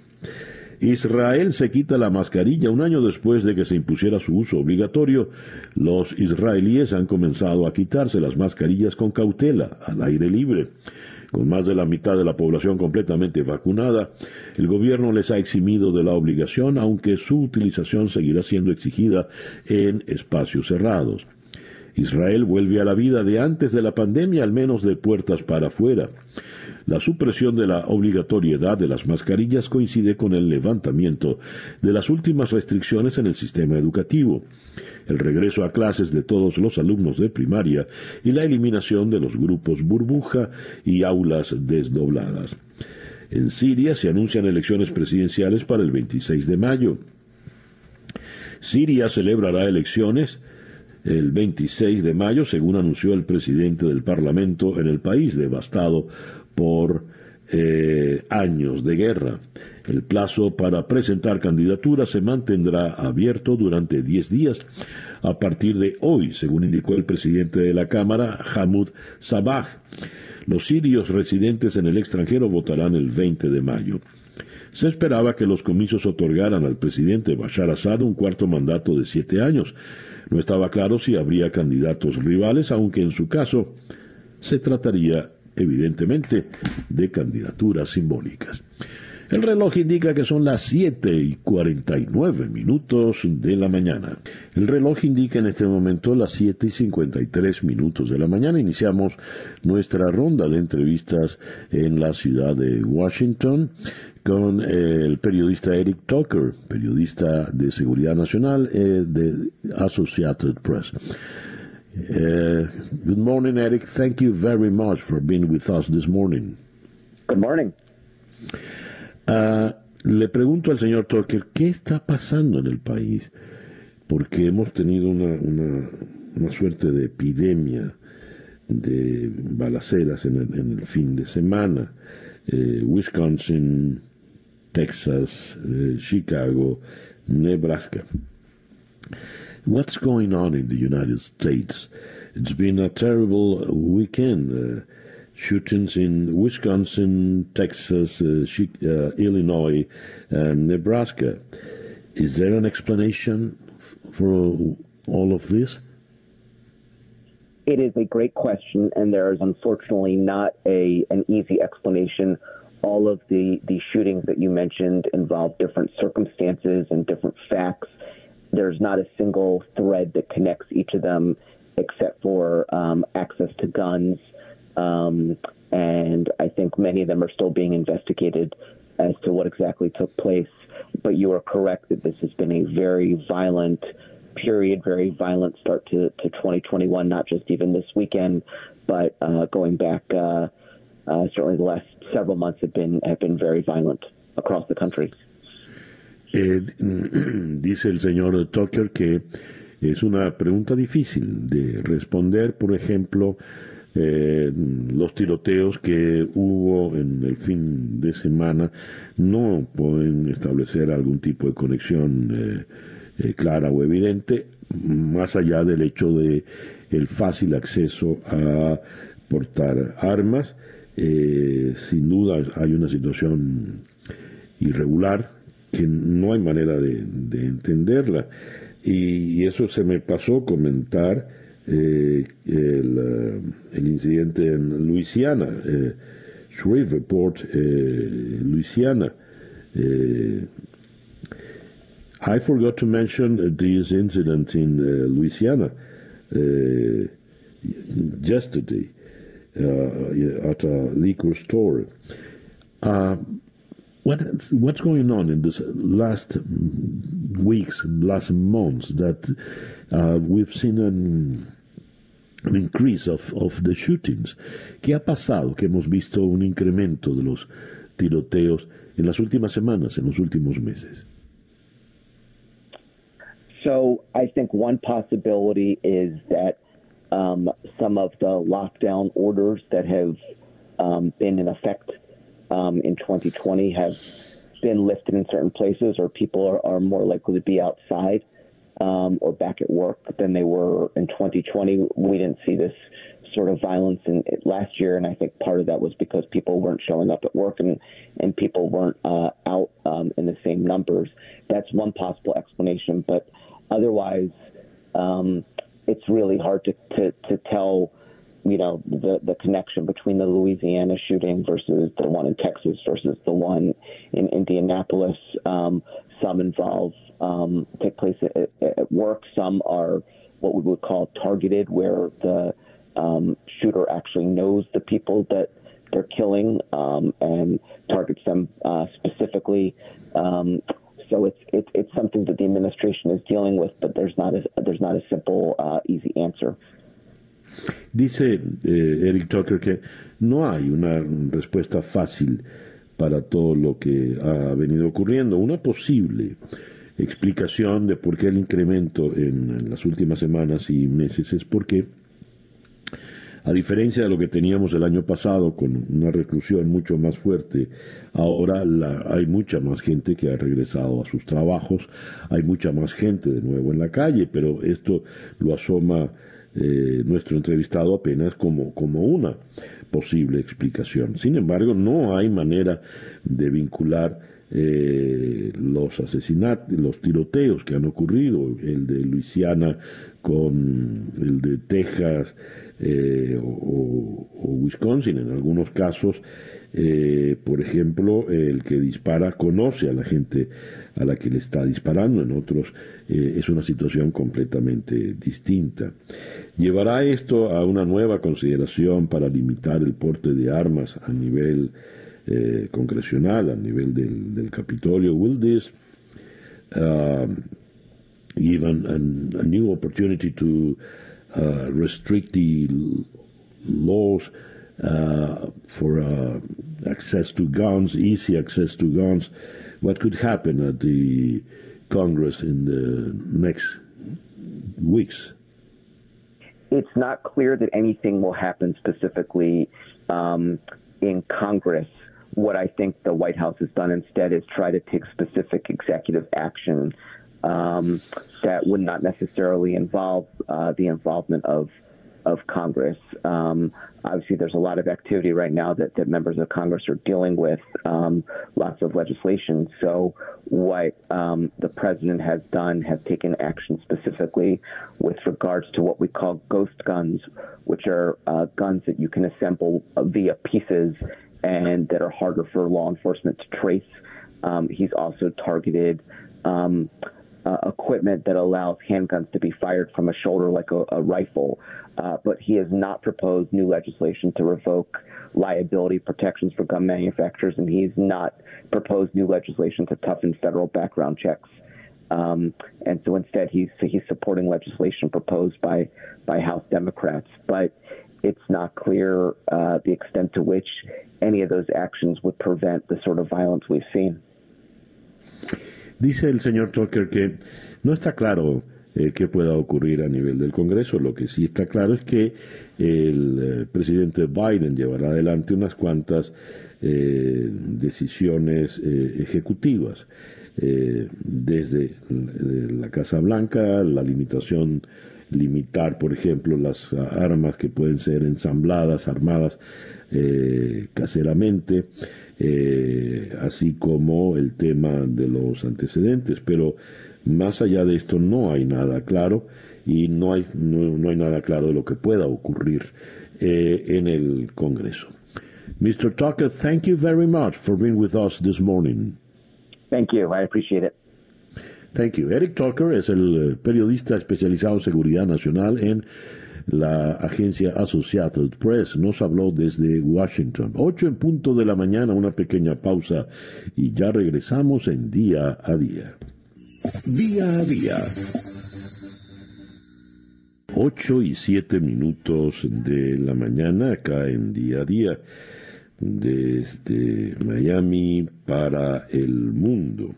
Speaker 1: Israel se quita la mascarilla un año después de que se impusiera su uso obligatorio. Los israelíes han comenzado a quitarse las mascarillas con cautela, al aire libre. Con más de la mitad de la población completamente vacunada, el gobierno les ha eximido de la obligación, aunque su utilización seguirá siendo exigida en espacios cerrados. Israel vuelve a la vida de antes de la pandemia, al menos de puertas para afuera. La supresión de la obligatoriedad de las mascarillas coincide con el levantamiento de las últimas restricciones en el sistema educativo, el regreso a clases de todos los alumnos de primaria y la eliminación de los grupos burbuja y aulas desdobladas. En Siria se anuncian elecciones presidenciales para el 26 de mayo. Siria celebrará elecciones el 26 de mayo, según anunció el presidente del Parlamento en el país devastado por eh, años de guerra. El plazo para presentar candidaturas se mantendrá abierto durante 10 días a partir de hoy, según indicó el presidente de la Cámara, Hamoud Sabah. Los sirios residentes en el extranjero votarán el 20 de mayo. Se esperaba que los comicios otorgaran al presidente Bashar Assad un cuarto mandato de siete años. No estaba claro si habría candidatos rivales, aunque en su caso se trataría evidentemente de candidaturas simbólicas. El reloj indica que son las 7 y 49 minutos de la mañana. El reloj indica en este momento las 7 y 53 minutos de la mañana. Iniciamos nuestra ronda de entrevistas en la ciudad de Washington con eh, el periodista Eric Tucker, periodista de seguridad nacional eh, de Associated Press. Uh, good morning, Eric. Thank you very much for being with us this morning.
Speaker 5: Good morning.
Speaker 1: Uh, le pregunto al señor Tucker, ¿qué está pasando en el país? Porque hemos tenido una, una, una suerte de epidemia de balaceras en el, en el fin de semana. Eh, Wisconsin, Texas, eh, Chicago, Nebraska. What's going on in the United States? It's been a terrible weekend. Uh, shootings in Wisconsin, Texas, uh, uh, Illinois, and Nebraska. Is there an explanation for all of this?
Speaker 5: It is a great question, and there is unfortunately not a an easy explanation. All of the the shootings that you mentioned involve different circumstances and different facts there's not a single thread that connects each of them except for um, access to guns. Um, and I think many of them are still being investigated as to what exactly took place. But you are correct that this has been a very violent period, very violent start to, to 2021, not just even this weekend, but uh, going back, uh, uh, certainly the last several months have been have been very violent across the country.
Speaker 1: Eh, [clears throat] dice el señor Tucker que es una pregunta difícil de responder, por ejemplo, eh, los tiroteos que hubo en el fin de semana no pueden establecer algún tipo de conexión eh, clara o evidente, más allá del hecho de el fácil acceso a portar armas. sin duda hay una situación irregular que no hay manera de, entenderla. Y, eso se me pasó comentar eh, el, eh, el, incidente en Luisiana, eh, Shreveport, eh, Louisiana. I forgot to mention this incident in Louisiana yesterday at a liquor store. Uh, what what's going on in this last weeks, last months that uh, we've seen an, an increase of, of the shootings? ¿Qué ha pasado? Que hemos visto un incremento de los tiroteos en las últimas semanas, en los últimos meses.
Speaker 5: So I think one possibility is that um, some of the lockdown orders that have um, been in effect um, in 2020 have been lifted in certain places, or people are, are more likely to be outside um, or back at work than they were in 2020. We didn't see this sort of violence in last year, and I think part of that was because people weren't showing up at work and and people weren't uh, out um, in the same numbers. That's one possible explanation, but otherwise, um, it's really hard to to, to tell you know the the connection between the Louisiana shooting versus the one in Texas versus the one in Indianapolis. Um, some involve um, take place at, at, work. Some are what we would call targeted, where the um, shooter actually knows the people that they're killing um, and targets them uh, specifically. Um, so it's, it's it's something that the administration is dealing with, but there's not a there's not a simple, uh, easy answer.
Speaker 1: Dice eh, Eric Tucker que no hay una respuesta fácil para todo lo que ha venido ocurriendo. Una posible explicación de por qué el incremento en, las últimas semanas y meses es porque, a diferencia de lo que teníamos el año pasado con una reclusión mucho más fuerte, ahora hay mucha más gente que ha regresado a sus trabajos, hay mucha más gente de nuevo en la calle, pero esto lo asoma eh, nuestro entrevistado apenas como, como una posible explicación. Sin embargo, no hay manera de vincular eh, los asesinatos, los tiroteos que han ocurrido, el de Luisiana con el de Texas eh, o, Wisconsin en algunos casos, eh, por ejemplo, el que dispara conoce a la gente a la que le está disparando, en otros es una situación completamente distinta. ¿Llevará esto a una nueva consideración para limitar el porte de armas a nivel eh, congresional, a nivel del, del Capitolio. Will this uh, give an, an, a new opportunity to uh, restrict the laws for uh, access to guns, easy access to guns? What could happen at the Congress in the next weeks?
Speaker 5: It's not clear that anything will happen specifically um, in Congress what I think the White House has done instead is try to take specific executive action um, that would not necessarily involve uh, the involvement of of Congress. Um, obviously, there's a lot of activity right now that, that members of Congress are dealing with, um, lots of legislation. So, what um, the president has done has taken action specifically with regards to what we call ghost guns, which are uh, guns that you can assemble via pieces and that are harder for law enforcement to trace. Um, he's also targeted um, uh, equipment that allows handguns to be fired from a shoulder like a, a rifle. Uh, but he has not proposed new legislation to revoke liability protections for gun manufacturers, and he's not proposed new legislation to toughen federal background checks. Um, and so instead, he's he's supporting legislation proposed by by House Democrats. But it's not clear uh, the extent to which any of those actions would prevent the sort of violence we've seen.
Speaker 1: Dice el señor Tucker que no está claro eh, qué pueda ocurrir a nivel del Congreso. Lo que sí está claro es que el eh, presidente Biden llevará adelante unas cuantas eh, decisiones eh, ejecutivas. Desde la Casa Blanca, la limitación limitar, por ejemplo, las armas que pueden ser ensambladas, armadas caseramente, eh, así como el tema de los antecedentes. Pero más allá de esto no hay nada claro y no hay, no, hay nada claro de lo que pueda ocurrir eh, en el Congreso. Mr. Tucker, thank you very much for being with us this morning.
Speaker 5: Thank you. I appreciate it.
Speaker 1: Thank you. Eric Tucker es el eh, periodista especializado en seguridad nacional en la agencia Associated Press. Nos habló desde Washington. Ocho en punto de la mañana, una pequeña pausa y ya regresamos en día a día.
Speaker 2: Día a día.
Speaker 1: Ocho y siete minutos de la mañana acá en día a día desde Miami para el mundo.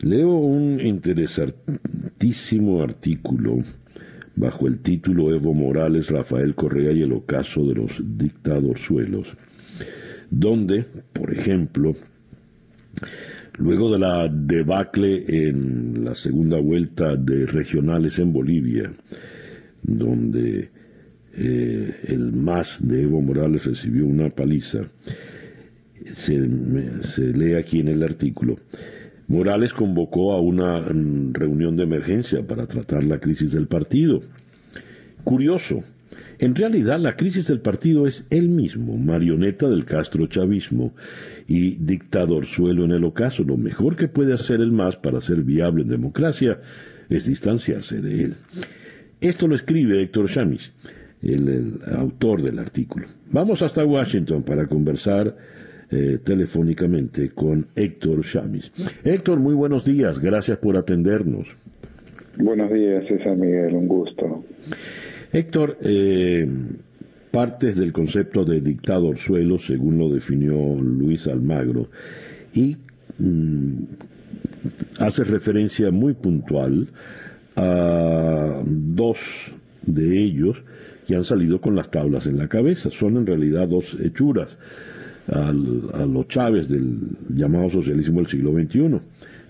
Speaker 1: Leo un interesantísimo artículo bajo el título Evo Morales, Rafael Correa y el ocaso de los dictadorzuelos, donde, por ejemplo, luego de la debacle en la segunda vuelta de regionales en Bolivia, donde eh, el MAS de Evo Morales recibió una paliza, se, se lee aquí en el artículo, Morales convocó a una mm, reunión de emergencia para tratar la crisis del partido. Curioso, en realidad la crisis del partido es él mismo, marioneta del Castro chavismo y dictador suelo en el ocaso. Lo mejor que puede hacer el MAS para ser viable en democracia es distanciarse de él. Esto lo escribe Héctor Chamis, el, autor del artículo. Vamos hasta Washington para conversar eh, telefónicamente con Héctor Chamis. Héctor, muy buenos días, gracias por atendernos.
Speaker 6: Buenos días, César Miguel, un gusto.
Speaker 1: Héctor, eh, partes del concepto de dictador suelo, según lo definió Luis Almagro, y mm, hace referencia muy puntual a dos de ellos que han salido con las tablas en la cabeza. Son en realidad dos hechuras a los Chávez del llamado socialismo del siglo XXI,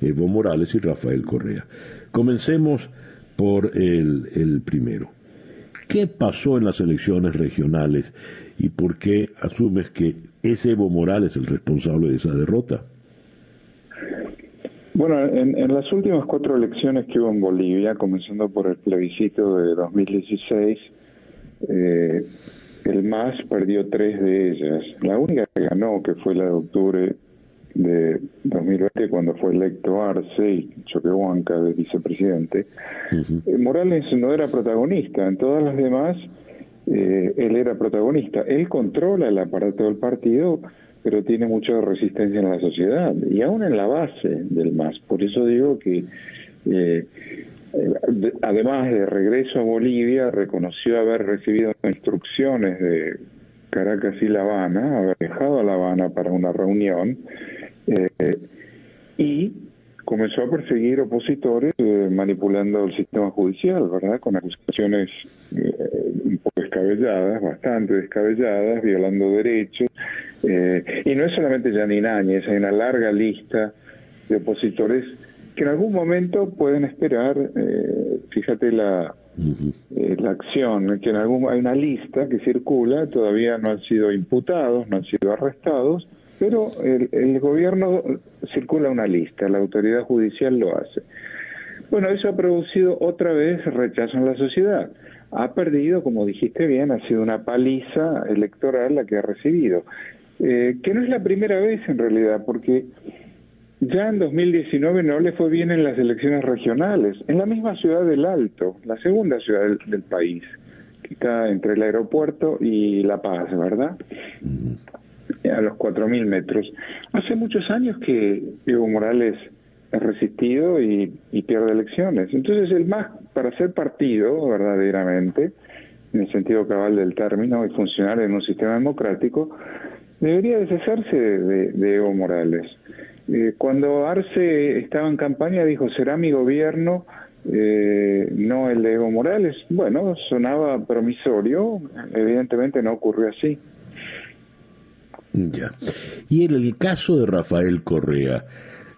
Speaker 1: Evo Morales y Rafael Correa. Comencemos por el, primero. ¿Qué pasó en las elecciones regionales y por qué asumes que es Evo Morales el responsable de esa derrota?
Speaker 6: Bueno, en, las últimas cuatro elecciones que hubo en Bolivia, comenzando por el plebiscito de 2016, eh, el MAS perdió tres de ellas. La única que ganó, que fue la de octubre de 2020 cuando fue electo Arce y Choquehuanca de vicepresidente, eh, Morales no era protagonista, en todas las demás eh, él era protagonista. Él controla el aparato del partido, pero tiene mucha resistencia en la sociedad y aún en la base del MAS. Por eso digo que eh, además de regreso a Bolivia, reconoció haber recibido instrucciones de Caracas y La Habana, haber dejado a La Habana para una reunión eh, y comenzó a perseguir opositores eh, manipulando el sistema judicial, ¿verdad? Con acusaciones eh, un poco descabelladas, bastante descabelladas, violando derechos. y no es solamente Janine Áñez, hay una larga lista de opositores que en algún momento pueden esperar, fíjate la, la acción, que en algún hay una lista que circula, todavía no han sido imputados, no han sido arrestados, pero el, gobierno circula una lista, la autoridad judicial lo hace. Bueno, eso ha producido otra vez rechazo en la sociedad. Ha perdido, como dijiste bien, ha sido una paliza electoral la que ha recibido. Eh, que no es la primera vez en realidad, porque ya en 2019 no le fue bien en las elecciones regionales, en la misma ciudad del Alto, la segunda ciudad del, país, que está entre el aeropuerto y La Paz, ¿verdad? a los 4.000 metros. Hace muchos años que Evo Morales ha resistido y, pierde elecciones. Entonces, el más, para ser partido verdaderamente, en el sentido cabal del término, y funcionar en un sistema democrático, debería deshacerse de, Evo Morales. Eh, cuando Arce estaba en campaña, dijo: será mi gobierno. Eh, no el de Evo Morales. Bueno, sonaba promisorio, evidentemente no ocurrió así.
Speaker 1: Ya. Y en el caso de Rafael Correa,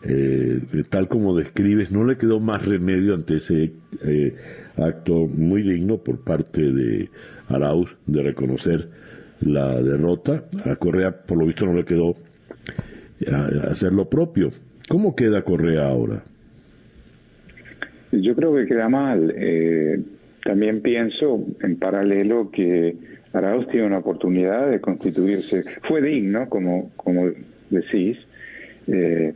Speaker 1: eh, tal como describes, no le quedó más remedio ante ese eh, acto muy digno por parte de Arauz de reconocer la derrota. A Correa, por lo visto, no le quedó hacer lo propio. ¿Cómo queda Correa ahora?
Speaker 6: Yo creo que queda mal. Eh, también pienso, en paralelo, que Arauz tiene una oportunidad de constituirse, fue digno, como, como decís, eh,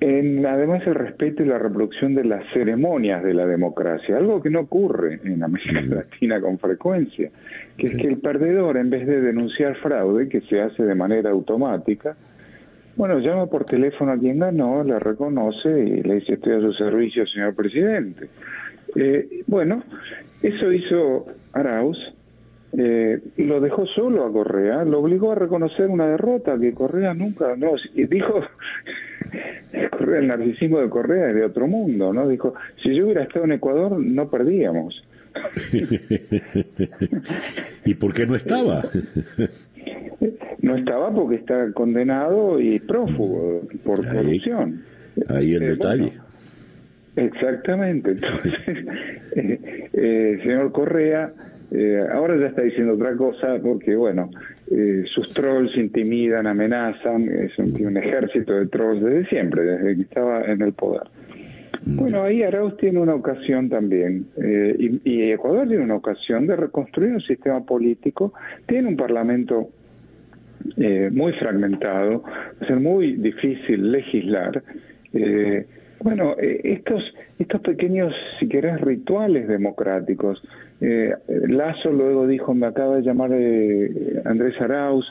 Speaker 6: en, además el respeto y la reproducción de las ceremonias de la democracia, algo que no ocurre en América Latina con frecuencia, que es que el perdedor, en vez de denunciar fraude, que se hace de manera automática, bueno, llama por teléfono a quien ganó, le reconoce y le dice estoy a su servicio, señor presidente. Eh, bueno, eso hizo Arauz, eh, lo dejó solo a Correa, lo obligó a reconocer una derrota que Correa nunca, no, dijo, [laughs] Correa, el narcisismo de Correa es de otro mundo, ¿no? Dijo, si yo hubiera estado en Ecuador no perdíamos. [laughs]
Speaker 1: ¿Y por qué no estaba? [laughs]
Speaker 6: no estaba porque está condenado y prófugo por corrupción.
Speaker 1: Ahí el eh, detalle.
Speaker 6: exactamente. [laughs] Entonces, eh, señor Correa eh, ahora ya está diciendo otra cosa porque, bueno, eh, sus trolls intimidan, amenazan, es un, ejército de trolls desde siempre, desde que estaba en el poder. Bueno, ahí Arauz tiene una ocasión también, eh, y, Ecuador tiene una ocasión de reconstruir un sistema político, tiene un parlamento muy fragmentado, va a ser muy difícil legislar, Bueno, eh, estos, estos pequeños, si querés, rituales democráticos. Eh, Lazo luego dijo, me acaba de llamar eh, Andrés Arauz,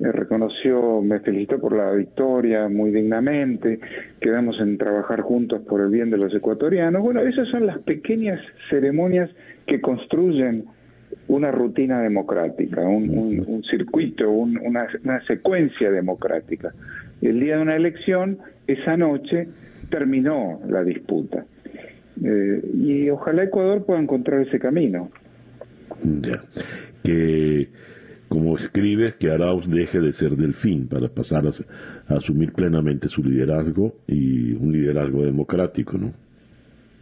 Speaker 6: reconoció, me felicitó por la victoria muy dignamente, quedamos en trabajar juntos por el bien de los ecuatorianos. Bueno, esas son las pequeñas ceremonias que construyen una rutina democrática, un, circuito, una, secuencia democrática. El día de una elección, esa noche, terminó la disputa. Eh, y ojalá Ecuador pueda encontrar ese camino.
Speaker 1: Ya. Que, como escribes, que Arauz deje de ser delfín para pasar a, asumir plenamente su liderazgo y un liderazgo democrático, ¿no?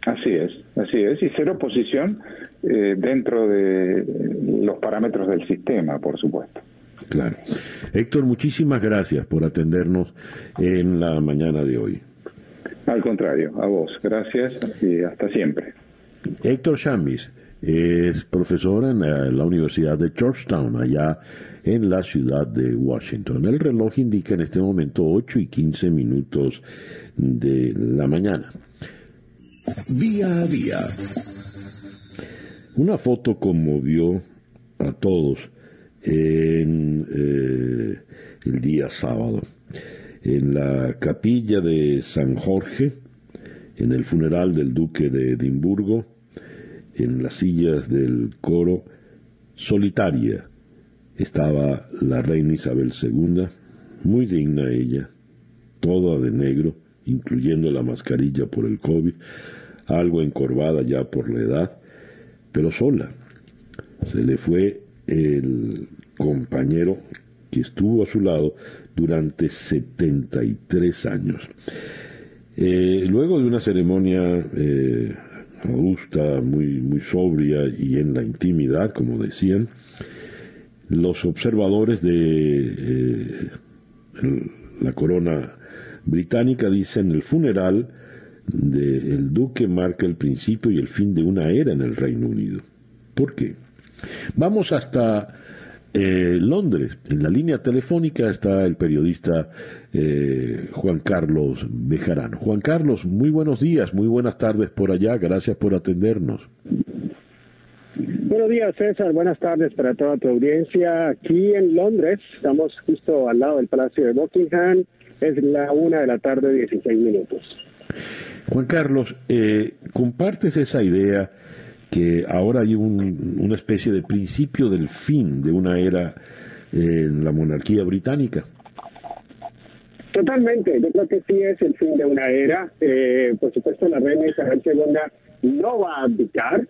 Speaker 6: Así es, así es, y ser oposición eh, dentro de los parámetros del sistema, por supuesto.
Speaker 1: Claro. Héctor, muchísimas gracias por atendernos en la mañana de hoy.
Speaker 6: Al contrario, a vos. Gracias y hasta siempre.
Speaker 1: Héctor Chambis es profesor en la, Universidad de Georgetown, allá en la ciudad de Washington. El reloj indica en este momento 8 y 15 minutos de la mañana.
Speaker 2: Día a día.
Speaker 1: Una foto conmovió a todos en eh, el día sábado en la capilla de San Jorge, en el funeral del duque de Edimburgo, en las sillas del coro, solitaria, estaba la reina Isabel II, muy digna ella, toda de negro, incluyendo la mascarilla por el COVID, algo encorvada ya por la edad, pero sola. Se le fue el compañero que estuvo a su lado durante 73 años. Eh, luego de una ceremonia eh, muy, muy sobria y en la intimidad, como decían, los observadores de eh, la corona británica dicen el funeral del duque marca el principio y el fin de una era en el Reino Unido. ¿Por qué? Vamos hasta eh, Londres. En la línea telefónica está el periodista eh, Juan Carlos Bejarano. Juan Carlos, muy buenos días, muy buenas tardes por allá. Gracias por atendernos.
Speaker 7: Buenos días, César. Buenas tardes para toda tu audiencia. Aquí en Londres, estamos justo al lado del Palacio de Buckingham. Es la una de la tarde, 16 minutos.
Speaker 1: Juan Carlos, eh, ¿compartes esa idea que ahora hay una especie de principio del fin de una era en la monarquía británica.
Speaker 7: Totalmente, yo creo que sí es el fin de una era. Eh, por supuesto, la reina Isabel II no va a abdicar,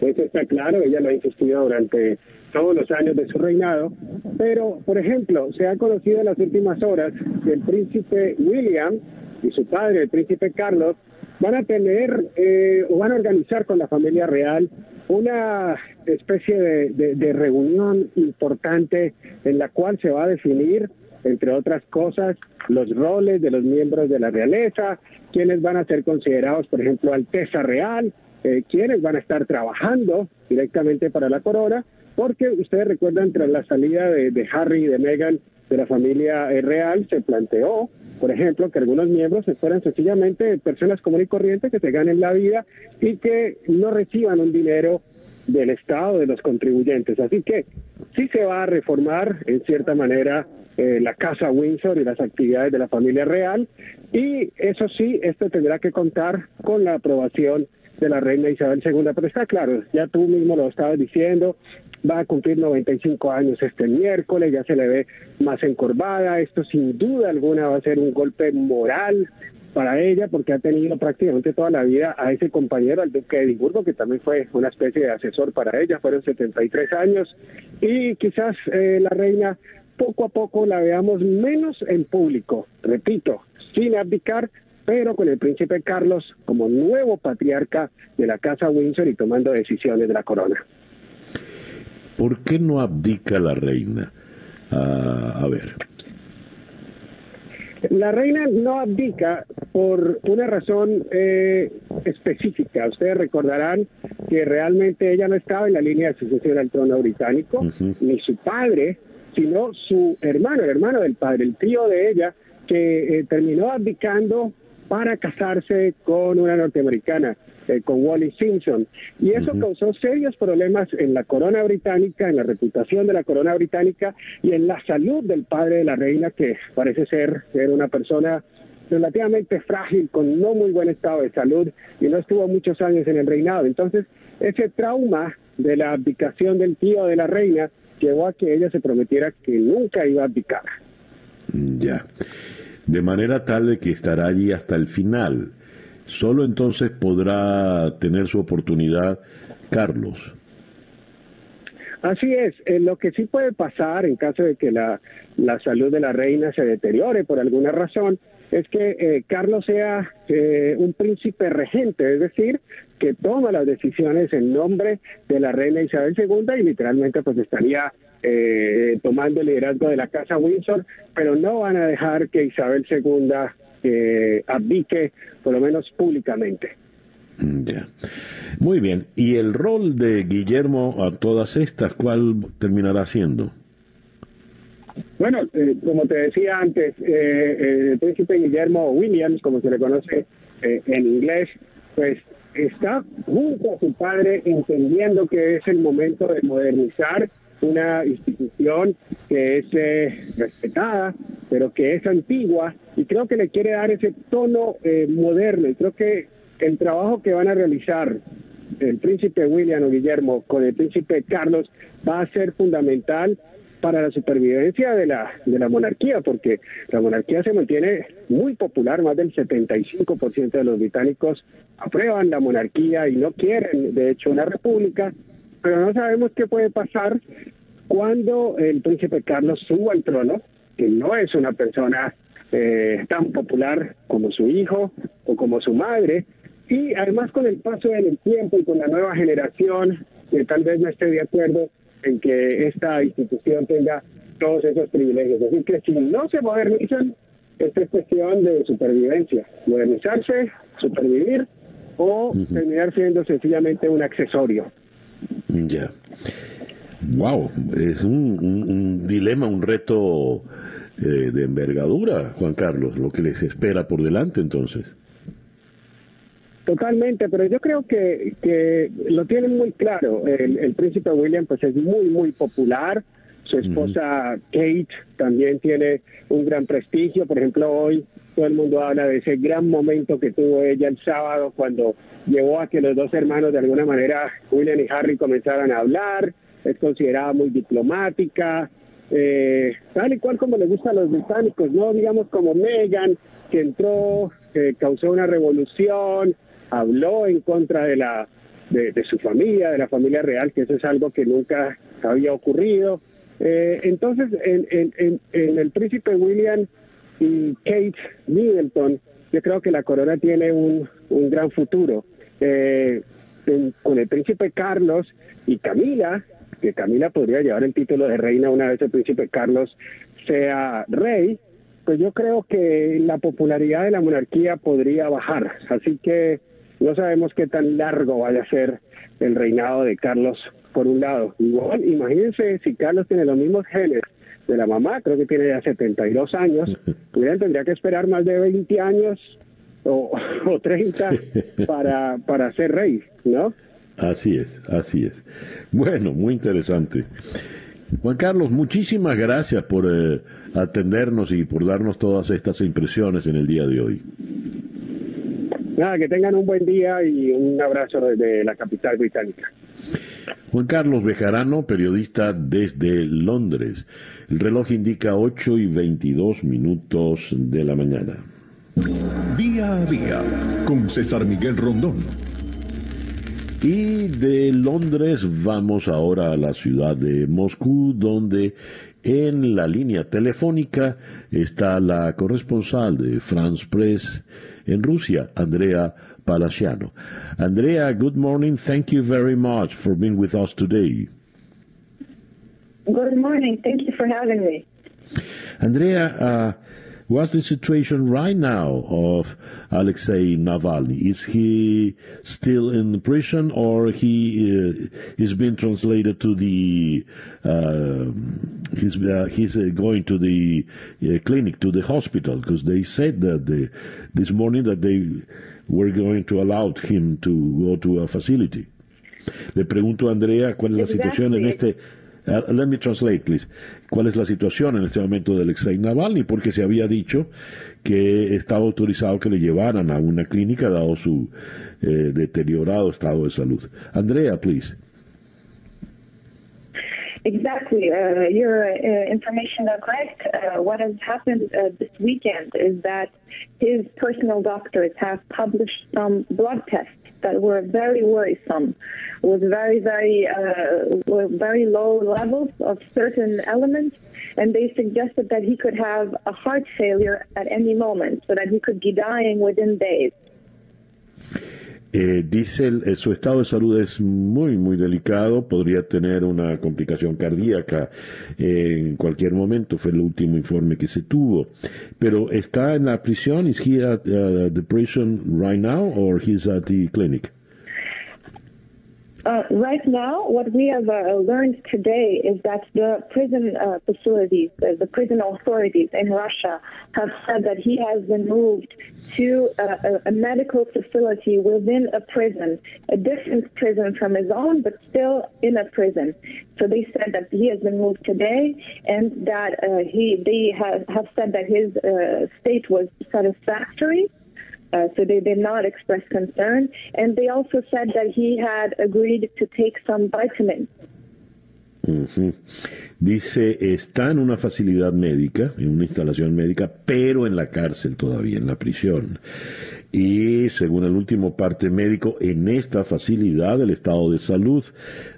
Speaker 7: eso está claro, ella lo ha insistido durante todos los años de su reinado, pero, por ejemplo, se ha conocido en las últimas horas que el príncipe William y su padre, el príncipe Carlos, van a tener eh, o van a organizar con la familia real una especie de, reunión importante en la cual se va a definir, entre otras cosas, los roles de los miembros de la realeza, quienes van a ser considerados, por ejemplo, Alteza Real, eh, quienes van a estar trabajando directamente para la corona, porque ustedes recuerdan, tras la salida de, de Harry y de Meghan de la familia eh, real, se planteó por ejemplo, que algunos miembros fueran sencillamente personas comunes y corrientes que se ganen la vida y que no reciban un dinero del Estado, de los contribuyentes. Así que sí se va a reformar en cierta manera eh, la Casa Windsor y las actividades de la familia real. Y eso sí, esto tendrá que contar con la aprobación de la reina Isabel II. Pero está claro, ya tú mismo lo estabas diciendo, va a cumplir 95 años este miércoles, ya se le ve más encorvada, esto sin duda alguna va a ser un golpe moral para ella porque ha tenido prácticamente toda la vida a ese compañero, al duque de Edimburgo, que también fue una especie de asesor para ella, fueron 73 años, y quizás eh, la reina poco a poco la veamos menos en público, repito, sin abdicar, pero con el príncipe Carlos como nuevo patriarca de la Casa Windsor y tomando decisiones de la corona.
Speaker 1: ¿Por qué no abdica la reina? Ah, a ver.
Speaker 7: La reina no abdica por una razón eh, específica. Ustedes recordarán que realmente ella no estaba en la línea de sucesión al trono británico, ni su padre, sino su hermano, el hermano del padre, el tío de ella, que eh, terminó abdicando para casarse con una norteamericana, eh, con Wally Simpson. Y eso causó serios problemas en la corona británica, en la reputación de la corona británica y en la salud del padre de la reina, que parece ser, ser una persona relativamente frágil, con no muy buen estado de salud y no estuvo muchos años en el reinado. Entonces, ese trauma de la abdicación del tío de la reina llevó a que ella se prometiera que nunca iba a abdicar.
Speaker 1: Ya. De manera tal de que estará allí hasta el final. Solo entonces podrá tener su oportunidad Carlos.
Speaker 7: Así es, eh, lo que sí puede pasar en caso de que la, la salud de la reina se deteriore por alguna razón es que eh, Carlos sea eh, un príncipe regente, es decir, que toma las decisiones en nombre de la reina Isabel II y literalmente pues estaría eh, tomando el liderazgo de la casa Windsor, pero no van a dejar que Isabel II abdique, por lo menos públicamente.
Speaker 1: Mm, ya. Muy bien. ¿Y el rol de Guillermo a todas estas, cuál terminará siendo?
Speaker 7: Bueno, eh, como te decía antes, eh, eh, el príncipe Guillermo Williams, como se le conoce en inglés, pues está junto a su padre entendiendo que es el momento de modernizar una institución que es respetada, pero que es antigua, y creo que le quiere dar ese tono moderno. Y creo que el trabajo que van a realizar el príncipe William o Guillermo con el príncipe Carlos va a ser fundamental para la supervivencia de la, de la monarquía, porque la monarquía se mantiene muy popular, más del 75% de los británicos aprueban la monarquía y no quieren, de hecho, una república, pero no sabemos qué puede pasar cuando el príncipe Carlos suba al trono, que no es una persona eh, tan popular como su hijo o como su madre, y además con el paso del tiempo y con la nueva generación, que tal vez no esté de acuerdo en que esta institución tenga todos esos privilegios. Así que si no se modernizan, esta es cuestión de supervivencia, modernizarse, supervivir o terminar siendo sencillamente un accesorio.
Speaker 1: Ya. Wow, es un, dilema, un reto eh, de envergadura, Juan Carlos, lo que les espera por delante entonces.
Speaker 7: Totalmente, pero yo creo que, que lo tienen muy claro. El, príncipe William pues es muy, muy popular. Su esposa Kate también tiene un gran prestigio. Por ejemplo, hoy todo el mundo habla de ese gran momento que tuvo ella el sábado cuando llevó a que los dos hermanos de alguna manera, William y Harry, comenzaran a hablar. Es considerada muy diplomática, eh, tal y cual como le gusta a los británicos, ¿no? Digamos como Meghan, que entró, que causó una revolución, habló en contra de la de, su familia, de la familia real, que eso es algo que nunca había ocurrido. Eh, entonces, en, en, el príncipe William y Kate Middleton, yo creo que la corona tiene un, un gran futuro. Eh, con el príncipe Carlos y Camila, que Camila podría llevar el título de reina una vez el príncipe Carlos sea rey, pues yo creo que la popularidad de la monarquía podría bajar. Así que no sabemos qué tan largo vaya a ser el reinado de Carlos por un lado. Igual, imagínense si Carlos tiene los mismos genes de la mamá, creo que tiene ya 72 años, William tendría que esperar más de 20 años o, [laughs] o 30 [laughs] para, para ser rey, ¿no?
Speaker 1: Así es, así es. Bueno, muy interesante. Juan Carlos, muchísimas gracias por eh, atendernos y por darnos todas estas impresiones en el día de hoy.
Speaker 7: Nada, que tengan un buen día y un abrazo desde la capital británica.
Speaker 1: Juan Carlos Bejarano, periodista desde Londres. El reloj indica 8 y 22 minutos de la mañana.
Speaker 2: Día a día con César Miguel Rondón.
Speaker 1: Y de Londres vamos ahora a la ciudad de Moscú, donde en la línea telefónica está la corresponsal de France Press en Rusia, Andrea Palaciano. Andrea, good morning. Thank you very much for being with us today.
Speaker 8: Good morning. Thank you for having me.
Speaker 1: Andrea, uh, what's the situation right now of Alexei Navalny? Is he still in prison, or he uh, is being translated to the? Uh, he's uh, he's uh, going to the uh, clinic to the hospital because they said that the, this morning that they were going to allow him to go to a facility. Le pregunto a Andrea cuál es la situación en este Uh, let me translate, please. ¿Cuál es la situación en este momento de Alexei Navalny? Porque se había dicho que estaba autorizado que le llevaran a una clínica dado su eh, deteriorado estado de salud. Andrea, please.
Speaker 8: Exactly. Uh, your uh, information are correct. Uh, what has happened uh, this weekend is that his personal doctors have published some blood tests that were very worrisome, with very, very, uh, very low levels of certain elements. And they suggested that he could have a heart failure at any moment, so that he could be dying within days.
Speaker 1: Eh, dice eh, su estado de salud es muy muy delicado, podría tener una complicación cardíaca eh, en cualquier momento, fue el último informe que se tuvo. Pero está en la prisión, is he at uh, the prison right now or he's at the clinic?
Speaker 8: Uh, right now, what we have uh, learned today is that the prison uh, facilities, the prison authorities in Russia, have said that he has been moved to a, a, medical facility within a prison, a different prison from his own, but still in a prison. So they said that he has been moved today, and that uh, he they have, have said that his uh, state was satisfactory uh, so they did not express concern. And they also said that he had agreed to take some vitamins.
Speaker 1: Dice, está en una facilidad médica, en una instalación médica, pero en la cárcel todavía, en la prisión. Y según el último parte médico, en esta facilidad el estado de salud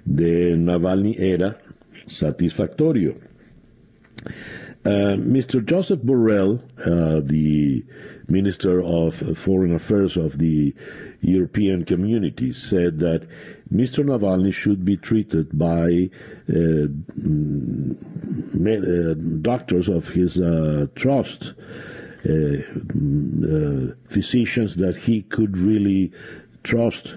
Speaker 1: de Navalny era satisfactorio. Uh, Mr. Joseph Borrell, uh, the Minister of Foreign Affairs of the European Community, said that Mr. Navalny should be treated by uh, uh doctors of his uh, trust, uh, physicians that he could really trust.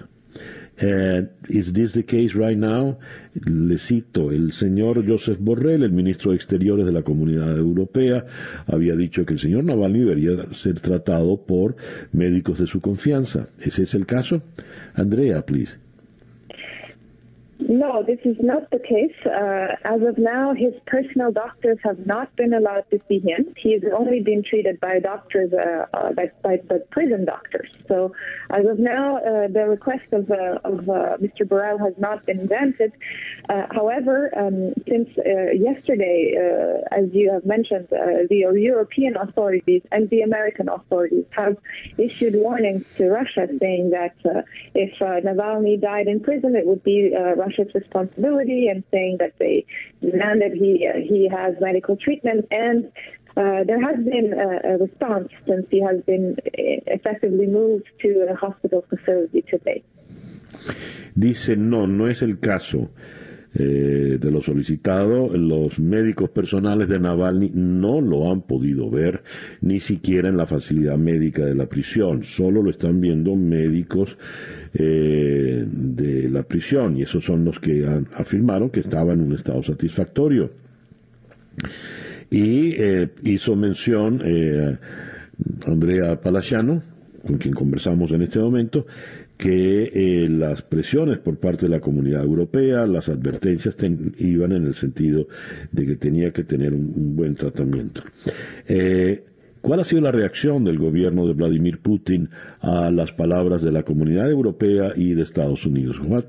Speaker 1: And is this the case right now? Le cito, el señor Joseph Borrell, el ministro de Exteriores de la Comunidad Europea, había dicho que el señor Navalny debería ser tratado por médicos de su confianza. ¿Ese es el caso? Andrea, please.
Speaker 8: No, this is not the case. Uh, as of now, his personal doctors have not been allowed to see him. He has only been treated by doctors, uh, uh, by, by, prison doctors. So, as of now, uh, the request of, uh, of uh, Mr. Burrell has not been granted. however, um, since yesterday, as you have mentioned, the European authorities and the American authorities have issued warnings to Russia saying that if Navalny died in prison, it would be Russia Russia's responsibility and saying that they demanded he uh, he has medical treatment and uh, there has been a, a, response since he has been uh, effectively moved to a hospital facility today.
Speaker 1: Dice no, no es el caso. Eh, de lo solicitado, los médicos personales de Navalny no lo han podido ver ni siquiera en la facilidad médica de la prisión, solo lo están viendo médicos eh, de la prisión y esos son los que han, afirmaron que estaba en un estado satisfactorio. Y eh, hizo mención Andrea Palaciano, con quien conversamos en este momento, que eh, las presiones por parte de la comunidad europea, las advertencias iban en el sentido de que tenía que tener un, buen tratamiento. Eh, ¿Cuál ha sido la reacción del gobierno de Vladimir Putin a las palabras de la comunidad europea y de Estados Unidos? What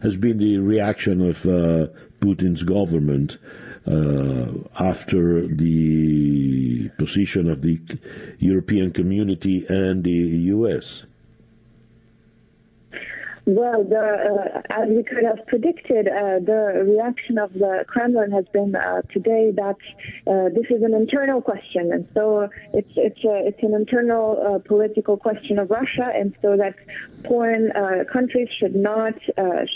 Speaker 1: has been the reaction of uh, Putin's government uh, after the position of the European community and the US?
Speaker 8: Well, the, uh, as we could have predicted, uh, the reaction of the Kremlin has been uh, today that uh, this is an internal question, and so it's it's a, it's an internal uh, political question of Russia, and so that foreign uh, countries should not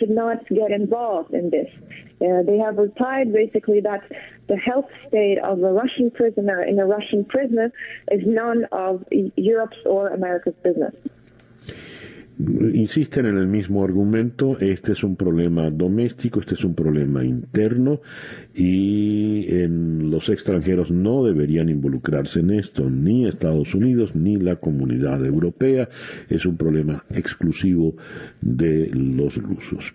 Speaker 8: should not get involved in this. they have replied basically that the health state of a Russian prisoner in a Russian prison is none of Europe's or America's business.
Speaker 1: Insisten en el mismo argumento, este es un problema doméstico, este es un problema interno y en los extranjeros no deberían involucrarse en esto, ni Estados Unidos ni la comunidad europea, es un problema exclusivo de los rusos.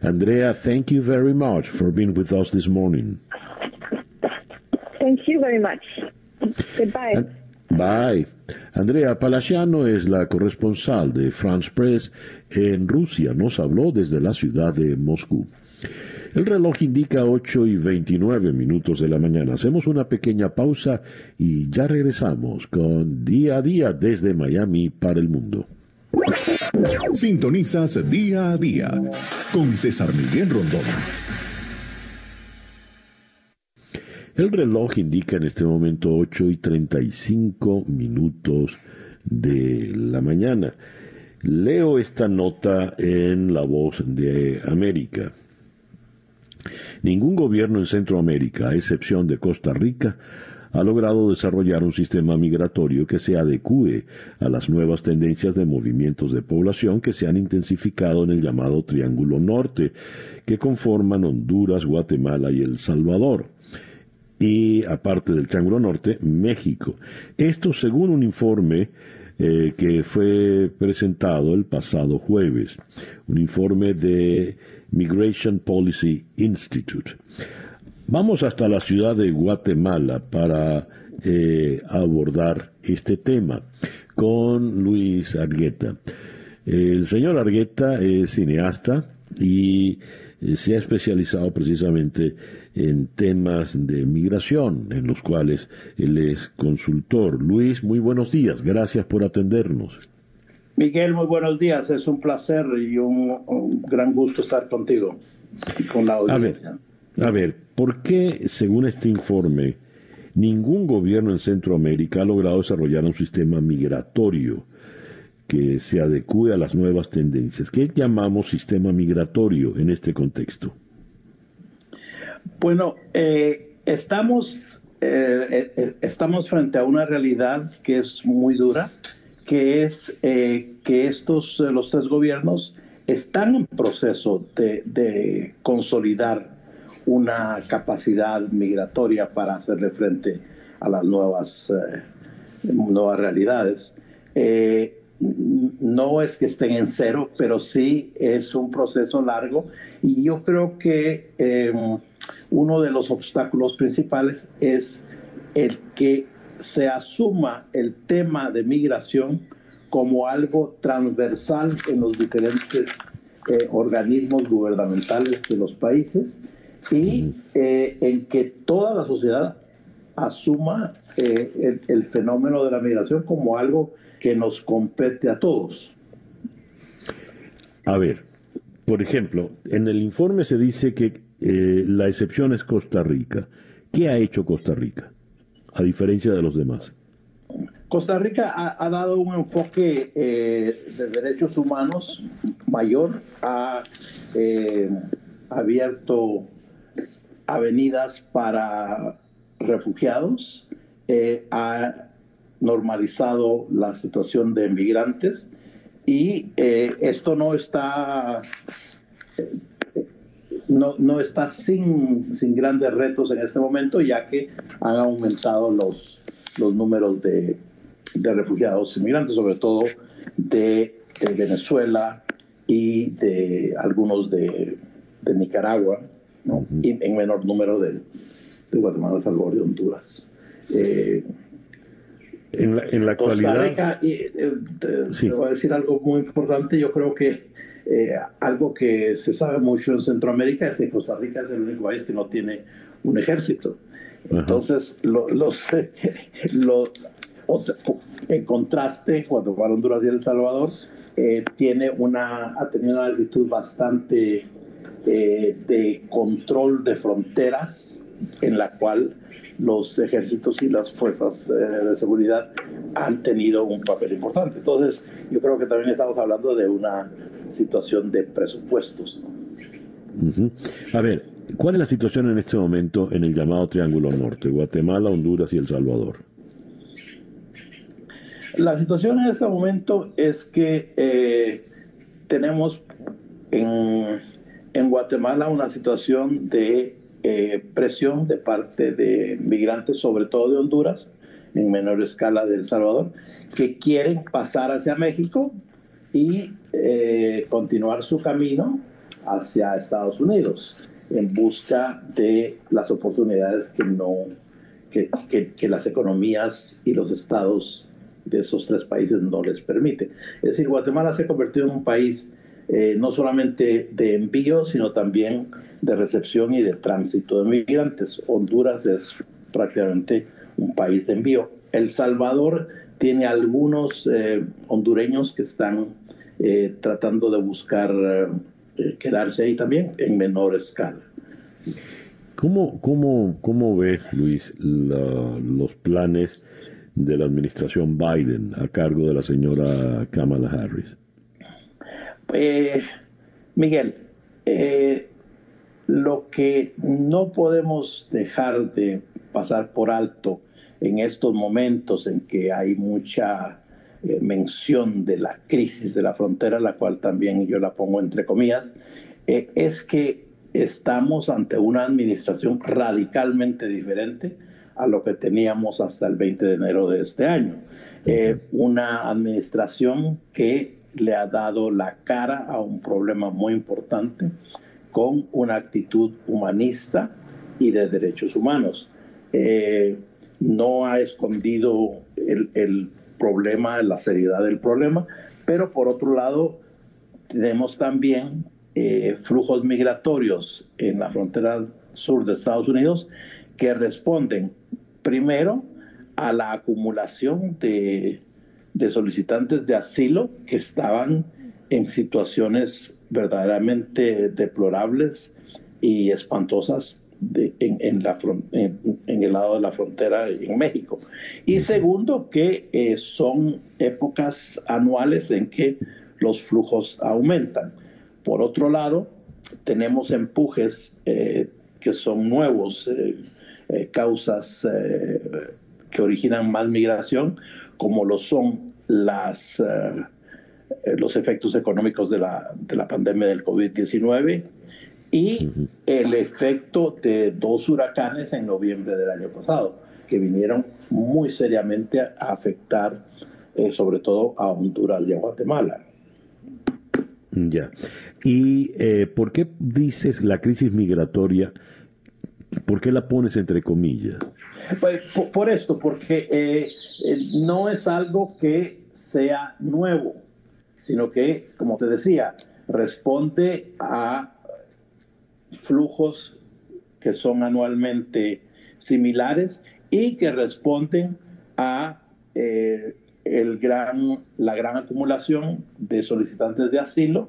Speaker 1: Andrea, thank you very much for being with us this morning.
Speaker 8: Thank you very much. Goodbye.
Speaker 1: Bye. Andrea Palaciano es la corresponsal de France Press en Rusia. Nos habló desde la ciudad de Moscú. El reloj indica 8 y 29 minutos de la mañana. Hacemos una pequeña pausa y ya regresamos con Día a Día desde Miami para el mundo.
Speaker 2: Sintonizas Día a Día con César Miguel Rondón.
Speaker 1: El reloj indica en este momento 8 y 35 minutos de la mañana. Leo esta nota en La Voz de América. Ningún gobierno en Centroamérica, a excepción de Costa Rica, ha logrado desarrollar un sistema migratorio que se adecue a las nuevas tendencias de movimientos de población que se han intensificado en el llamado Triángulo Norte, que conforman Honduras, Guatemala y El Salvador y aparte del Triángulo Norte, México. Esto según un informe eh, que fue presentado el pasado jueves, un informe de Migration Policy Institute. Vamos hasta la ciudad de Guatemala para eh, abordar este tema con Luis Argueta. El señor Argueta es cineasta y eh, se ha especializado precisamente en temas de migración, en los cuales él es consultor. Luis, muy buenos días, gracias por atendernos.
Speaker 9: Miguel, muy buenos días, es un placer y un, gran gusto estar contigo y con la audiencia.
Speaker 1: A ver, a ver, ¿por qué, según este informe, ningún gobierno en Centroamérica ha logrado desarrollar un sistema migratorio que se adecue a las nuevas tendencias? ¿Qué llamamos sistema migratorio en este contexto?
Speaker 9: Bueno, eh, estamos, eh, eh, estamos frente a una realidad que es muy dura, que es que estos, los tres gobiernos están en proceso de, consolidar una capacidad migratoria para hacerle frente a las nuevas, nuevas realidades. no es que estén en cero, pero sí es un proceso largo y yo creo que uno de los obstáculos principales es el que se asuma el tema de migración como algo transversal en los diferentes eh, organismos gubernamentales de los países y eh, en que toda la sociedad asuma eh, el, fenómeno de la migración como algo que nos compete a todos.
Speaker 1: A ver, por ejemplo, en el informe se dice que eh, la excepción es Costa Rica. ¿Qué ha hecho Costa Rica, a diferencia de los demás?
Speaker 9: Costa Rica ha, dado un enfoque eh, de derechos humanos mayor, ha eh, abierto avenidas para refugiados, ha normalizado la situación de migrantes y esto no está no, no está sin, sin, grandes retos en este momento, ya que han aumentado los, los números de, de refugiados inmigrantes, sobre todo de, Venezuela y de algunos de, de Nicaragua, y en menor número de, de Guatemala, Salvador y Honduras. Eh,
Speaker 1: en la, en la actualidad.
Speaker 9: Rica, y, eh, te, voy a decir algo muy importante. Yo creo que eh, algo que se sabe mucho en Centroamérica es que Costa Rica es el único país que no tiene un ejército. Entonces, los, [laughs] en contraste, Guatemala, Honduras y El Salvador eh, tiene una, ha tenido una actitud bastante eh, de control de fronteras en la cual los ejércitos y las fuerzas eh, de seguridad han tenido un papel importante. Entonces, yo creo que también estamos hablando de una situación de presupuestos.
Speaker 1: A ver, ¿cuál es la situación en este momento en el llamado Triángulo Norte, Guatemala, Honduras y El Salvador?
Speaker 9: La situación en este momento es que eh, tenemos en, en Guatemala una situación de eh, presión de parte de migrantes, sobre todo de Honduras, en menor escala de El Salvador, que quieren pasar hacia México y eh, continuar su camino hacia Estados Unidos en busca de las oportunidades que no que, que, las economías y los estados de esos tres países no les permiten. Es decir, Guatemala se ha convertido en un país eh, no solamente de envío, sino también de recepción y de tránsito de migrantes. Honduras es prácticamente un país de envío. El Salvador tiene algunos eh, hondureños que están eh, tratando de buscar quedarse ahí también en menor escala.
Speaker 1: ¿Cómo, cómo, cómo ves, Luis, los planes de la administración Biden a cargo de la señora Kamala Harris?
Speaker 9: Eh, Miguel, eh, lo que no podemos dejar de pasar por alto en estos momentos en que hay mucha eh, mención de la crisis de la frontera, la cual también yo la pongo entre comillas, es que estamos ante una administración radicalmente diferente a lo que teníamos hasta el 20 de enero de este año. una administración que le ha dado la cara a un problema muy importante con una actitud humanista y de derechos humanos. Eh, no ha escondido el, problema, la seriedad del problema, pero por otro lado tenemos también eh, flujos migratorios en la frontera sur de Estados Unidos que responden primero a la acumulación de de solicitantes de asilo que estaban en situaciones verdaderamente deplorables y espantosas en, la, en, el lado de la frontera en México. Y segundo, que eh, son épocas anuales en que los flujos aumentan. Por otro lado, tenemos empujes eh, que son nuevos, eh, causas que originan más migración, como lo son las, los efectos económicos de la, de la pandemia del COVID-19 y el efecto de dos huracanes en noviembre del año pasado, que vinieron muy seriamente a afectar eh, sobre todo a Honduras y a Guatemala.
Speaker 1: Ya. ¿Y eh, por qué dices la crisis migratoria? ¿Por qué la pones entre comillas?
Speaker 9: Pues, por, esto, porque eh, no es algo que sea nuevo, sino que, como te decía, responde a flujos que son anualmente similares y que responden a eh, el gran, la gran acumulación de solicitantes de asilo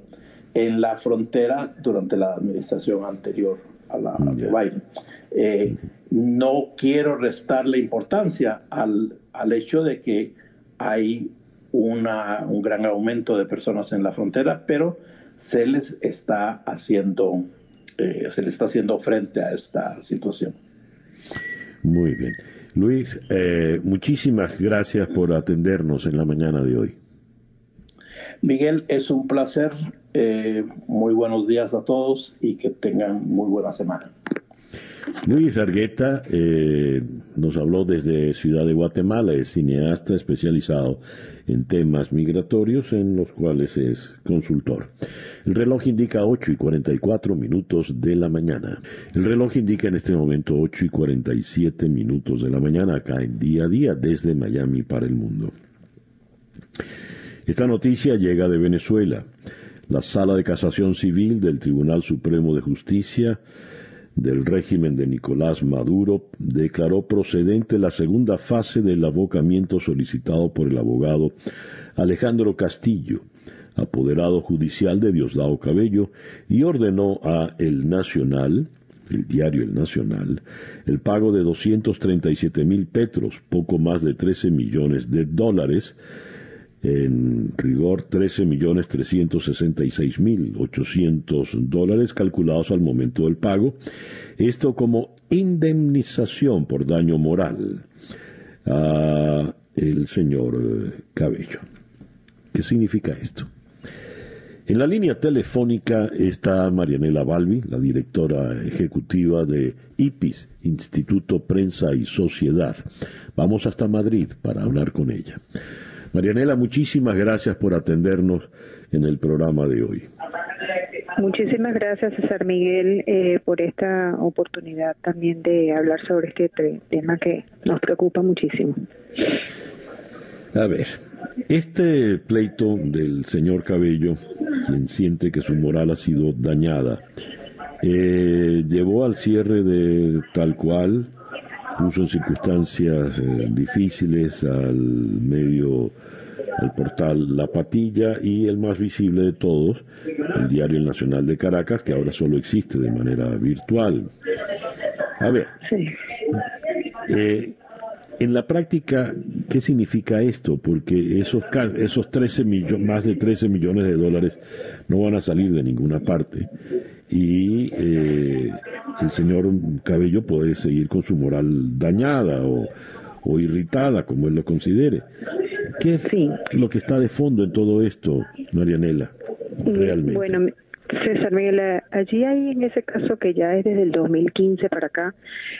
Speaker 9: en la frontera durante la administración anterior a la de Biden. Eh, no quiero restarle importancia al, al hecho de que hay una, un gran aumento de personas en la frontera, pero se les está haciendo, eh, se le está haciendo frente a esta situación.
Speaker 1: Muy bien. Luis, eh, muchísimas gracias por atendernos en la mañana de hoy.
Speaker 9: Miguel, es un placer. muy buenos días a todos y que tengan muy buena semana.
Speaker 1: Luis Argueta eh, nos habló desde Ciudad de Guatemala, es cineasta especializado en temas migratorios en los cuales es consultor. El reloj indica 8 y 44 minutos de la mañana. El reloj indica en este momento 8 y 47 minutos de la mañana acá en día a día desde Miami para el mundo. Esta noticia llega de Venezuela. La Sala de Casación Civil del Tribunal Supremo de Justicia del régimen de Nicolás Maduro declaró procedente la segunda fase del abocamiento solicitado por el abogado Alejandro Castillo, apoderado judicial de Diosdado Cabello, y ordenó a El Nacional, el diario El Nacional, el pago de 237 mil petros, poco más de 13 millones de dólares, en rigor 13 millones 366 mil 800 dólares calculados al momento del pago, esto como indemnización por daño moral a el señor eh, Cabello. ¿Qué significa esto? En la línea telefónica está Marianela Balbi, la directora ejecutiva de IPIS, Instituto Prensa y Sociedad. Vamos hasta Madrid para hablar con ella. Marianela, muchísimas gracias por atendernos en el programa de hoy.
Speaker 10: Muchísimas gracias, César Miguel, eh, por esta oportunidad también de hablar sobre este tema que nos preocupa muchísimo.
Speaker 1: A ver, este pleito del señor Cabello, quien siente que su moral ha sido dañada, eh, llevó al cierre de tal cual, puso en circunstancias eh, difíciles al medio, al portal La Patilla y el más visible de todos, el Diario Nacional de Caracas, que ahora solo existe de manera virtual. A ver, eh, en la práctica, ¿qué significa esto? Porque esos, esos 13 millones, más de 13 millones de dólares no van a salir de ninguna parte. Y eh, el señor Cabello puede seguir con su moral dañada o, irritada, como él lo considere. ¿Qué es lo que está de fondo en todo esto, Marianela? Mm, realmente.
Speaker 10: Bueno, César Miguel, allí hay en ese caso que ya es desde el 2015 para acá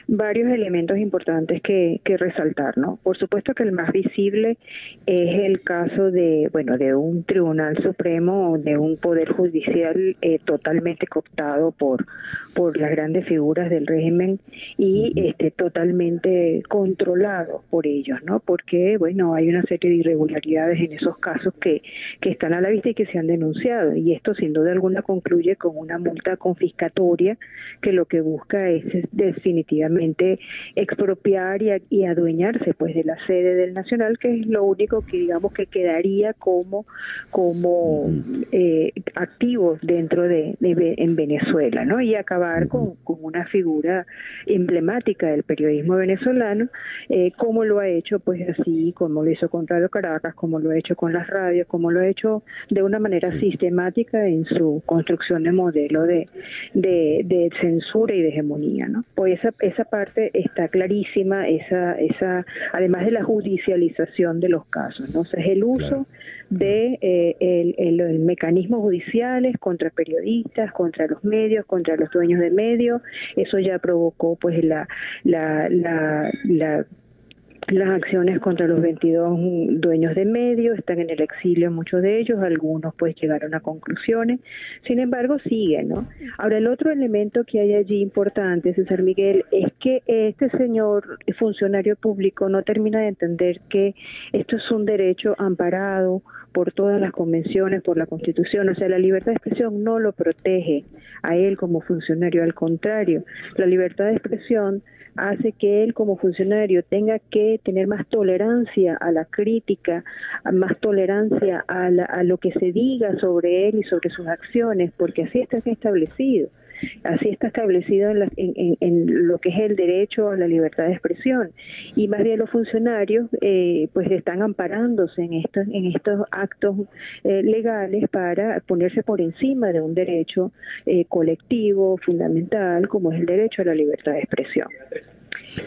Speaker 10: varios elementos importantes que, que resaltar, ¿no? Por supuesto que el más visible es el caso de, bueno, de un tribunal supremo, de un poder judicial eh, totalmente cooptado por por las grandes figuras del régimen y este totalmente controlado por ellos, ¿no? Porque bueno, hay una serie de irregularidades en esos casos que que están a la vista y que se han denunciado y esto sin duda alguna concluye con una multa confiscatoria que lo que busca es definitivamente expropiar y, adueñarse pues de la sede del Nacional, que es lo único que digamos que quedaría como como eh, activos dentro de, en Venezuela, ¿no? Y acabar con, una figura emblemática del periodismo venezolano, eh, como lo ha hecho pues así, como lo hizo con Radio Caracas, como lo ha hecho con las radios, como lo ha hecho de una manera sistemática en su construcción de modelo de, de, censura y de hegemonía, ¿no? Pues esa, esa parte está clarísima, esa, esa, además de la judicialización de los casos, ¿no? es el uso de eh, el, el, mecanismos judiciales contra periodistas, contra los medios, contra los dueños de medios. Eso ya provocó pues la, la, la, la las acciones contra los 22 dueños de medios están en el exilio muchos de ellos, algunos pues llegaron a conclusiones, sin embargo siguen, ¿no? Ahora el otro elemento que hay allí importante, César Miguel, es que este señor funcionario público no termina de entender que esto es un derecho amparado por todas las convenciones, por la Constitución, o sea, la libertad de expresión no lo protege a él como funcionario, al contrario, la libertad de expresión hace que él como funcionario tenga que tener más tolerancia a la crítica, más tolerancia a, a lo que se diga sobre él y sobre sus acciones, porque así está establecido. Así está establecido en, lo que es el derecho a la libertad de expresión. Y más bien los funcionarios eh, pues están amparándose en estos, en estos actos eh, legales para ponerse por encima de un derecho eh, colectivo, fundamental, como es el derecho a la libertad de expresión.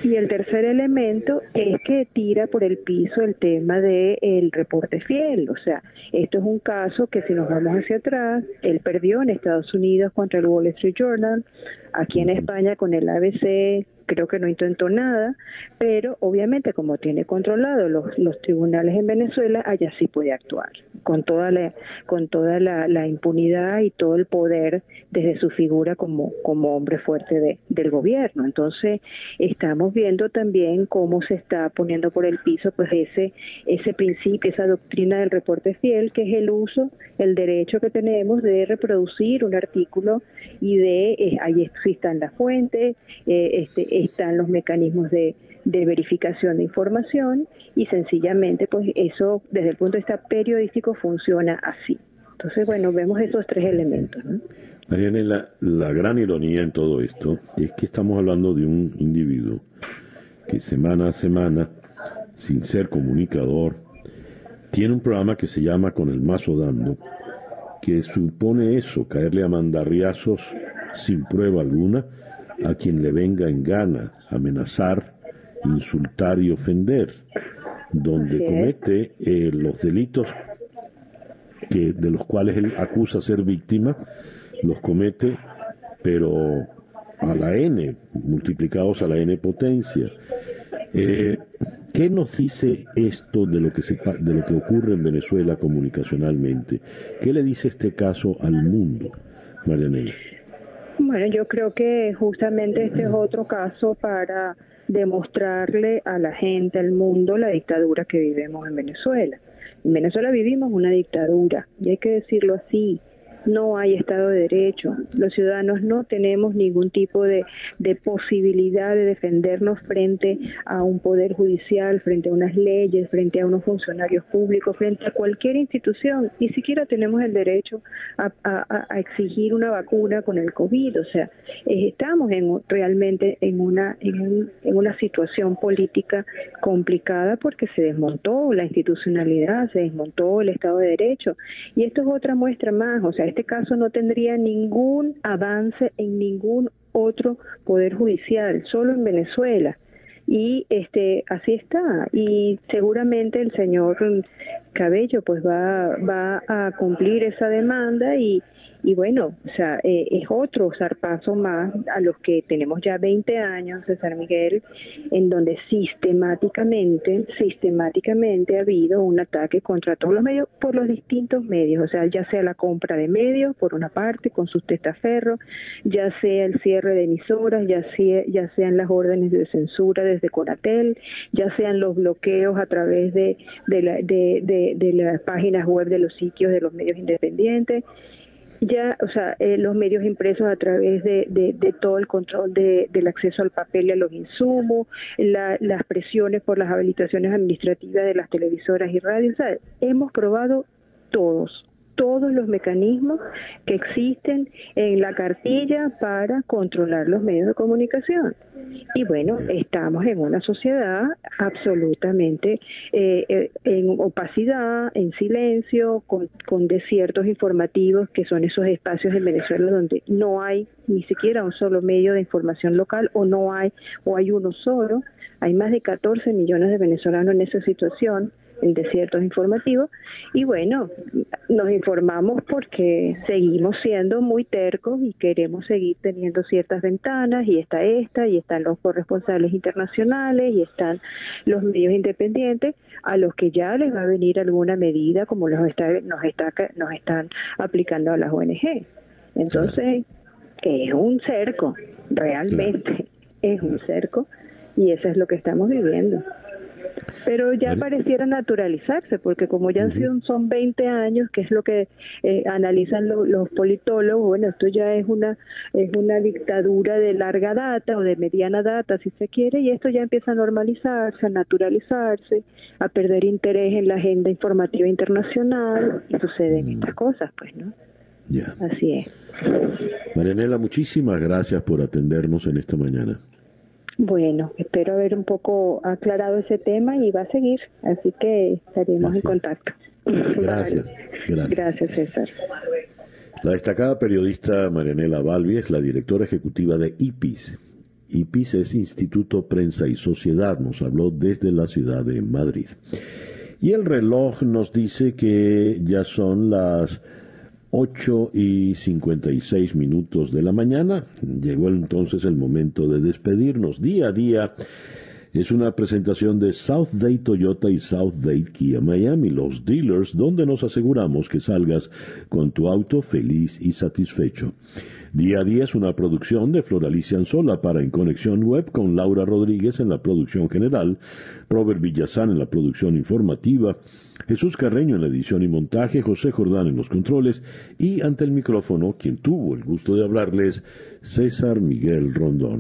Speaker 10: Y el tercer elemento es que tira por el piso el tema del el reporte fiel. O sea, esto es un caso que si nos vamos hacia atrás, él perdió en Estados Unidos contra el Wall Street Journal, aquí en España con el ABC, creo que no intentó nada, pero obviamente como tiene controlado los, los tribunales en Venezuela, allá sí puede actuar con toda la con toda la, impunidad y todo el poder desde su figura como como hombre fuerte de, del gobierno. Entonces estamos viendo también cómo se está poniendo por el piso pues ese ese principio, esa doctrina del reporte fiel, que es el uso, el derecho que tenemos de reproducir un artículo y de eh, existan las fuentes, eh, este, están los mecanismos de, de verificación de información y sencillamente pues eso desde el punto de vista periodístico funciona así. Entonces, bueno, vemos esos tres elementos. ¿no?
Speaker 1: Mariana, la, la gran ironía en todo esto es que estamos hablando de un individuo que semana a semana, sin ser comunicador, tiene un programa que se llama Con el Mazo Dando, que supone eso, caerle a mandarriazos sin prueba alguna a quien le venga en gana, amenazar, insultar y ofender, donde comete eh, los delitos que, de los cuales él acusa ser víctima, los comete, pero a la n, multiplicados a la n potencia. Eh, ¿Qué nos dice esto de lo que se, de lo que ocurre en Venezuela comunicacionalmente? ¿Qué le dice este caso al mundo, Marianela?
Speaker 10: Bueno, yo creo que justamente este es otro caso para demostrarle a la gente, al mundo, la dictadura que vivimos en Venezuela. En Venezuela vivimos una dictadura, y hay que decirlo así, no hay Estado de Derecho. Los ciudadanos no tenemos ningún tipo de, de, posibilidad de defendernos frente a un poder judicial, frente a unas leyes, frente a unos funcionarios públicos, frente a cualquier institución. Ni siquiera tenemos el derecho a, a, exigir una vacuna con el COVID. O sea, eh, estamos en, realmente en una, en, un, en una situación política complicada porque se desmontó la institucionalidad, se desmontó el Estado de Derecho. Y esto es otra muestra más. O sea, este caso no tendría ningún avance en ningún otro poder judicial, solo en Venezuela. Y este así está y seguramente el señor Cabello pues va va a cumplir esa demanda y y bueno, o sea, eh, es otro zarpazo más a los que tenemos ya 20 años, César Miguel, en donde sistemáticamente, sistemáticamente ha habido un ataque contra todos los medios por los distintos medios, o sea, ya sea la compra de medios, por una parte, con sus testaferros, ya sea el cierre de emisoras, ya, sea, ya sean las órdenes de censura desde Conatel, ya sean los bloqueos a través de, de, la, de, de, de las páginas web de los sitios de los medios independientes ya, o sea, eh, los medios impresos a través de, de, todo el control de, del acceso al papel y a los insumos, la, las presiones por las habilitaciones administrativas de las televisoras y radios, o sea, hemos probado todos, todos los mecanismos que existen en la cartilla para controlar los medios de comunicación. Y bueno, estamos en una sociedad absolutamente eh, eh, en opacidad, en silencio, con, con desiertos informativos que son esos espacios en Venezuela donde no hay ni siquiera un solo medio de información local o no hay o hay uno solo. Hay más de 14 millones de venezolanos en esa situación el desierto informativo y bueno, nos informamos porque seguimos siendo muy tercos y queremos seguir teniendo ciertas ventanas y está esta y están los corresponsales internacionales y están los medios independientes a los que ya les va a venir alguna medida como los está, nos está nos están aplicando a las ONG. Entonces, es un cerco, realmente es un cerco y eso es lo que estamos viviendo. Pero ya pareciera naturalizarse, porque como ya han sido, son 20 años, que es lo que eh, analizan lo, los politólogos, bueno, esto ya es una, es una dictadura de larga data o de mediana data, si se quiere, y esto ya empieza a normalizarse, a naturalizarse, a perder interés en la agenda informativa internacional, y suceden estas cosas, pues, ¿no?
Speaker 1: Ya.
Speaker 10: Así es.
Speaker 1: Marianela, muchísimas gracias por atendernos en esta mañana.
Speaker 10: Bueno, espero haber un poco aclarado ese tema y va a seguir, así que estaremos en contacto.
Speaker 1: Gracias,
Speaker 10: Vale.
Speaker 1: gracias.
Speaker 10: Gracias, César.
Speaker 1: La destacada periodista Marianela Balbi es la directora ejecutiva de IPIS. IPIS es Instituto Prensa y Sociedad, nos habló desde la ciudad de Madrid. Y el reloj nos dice que ya son las 8 y 56 minutos de la mañana. Llegó entonces el momento de despedirnos día a día. Es una presentación de South Day Toyota y South Day Kia Miami, los dealers donde nos aseguramos que salgas con tu auto feliz y satisfecho. Día a día es una producción de Floralicia Anzola para En Conexión Web con Laura Rodríguez en la producción general, Robert Villazán en la producción informativa, Jesús Carreño en la edición y montaje, José Jordán en los controles y ante el micrófono, quien tuvo el gusto de hablarles, César Miguel Rondón.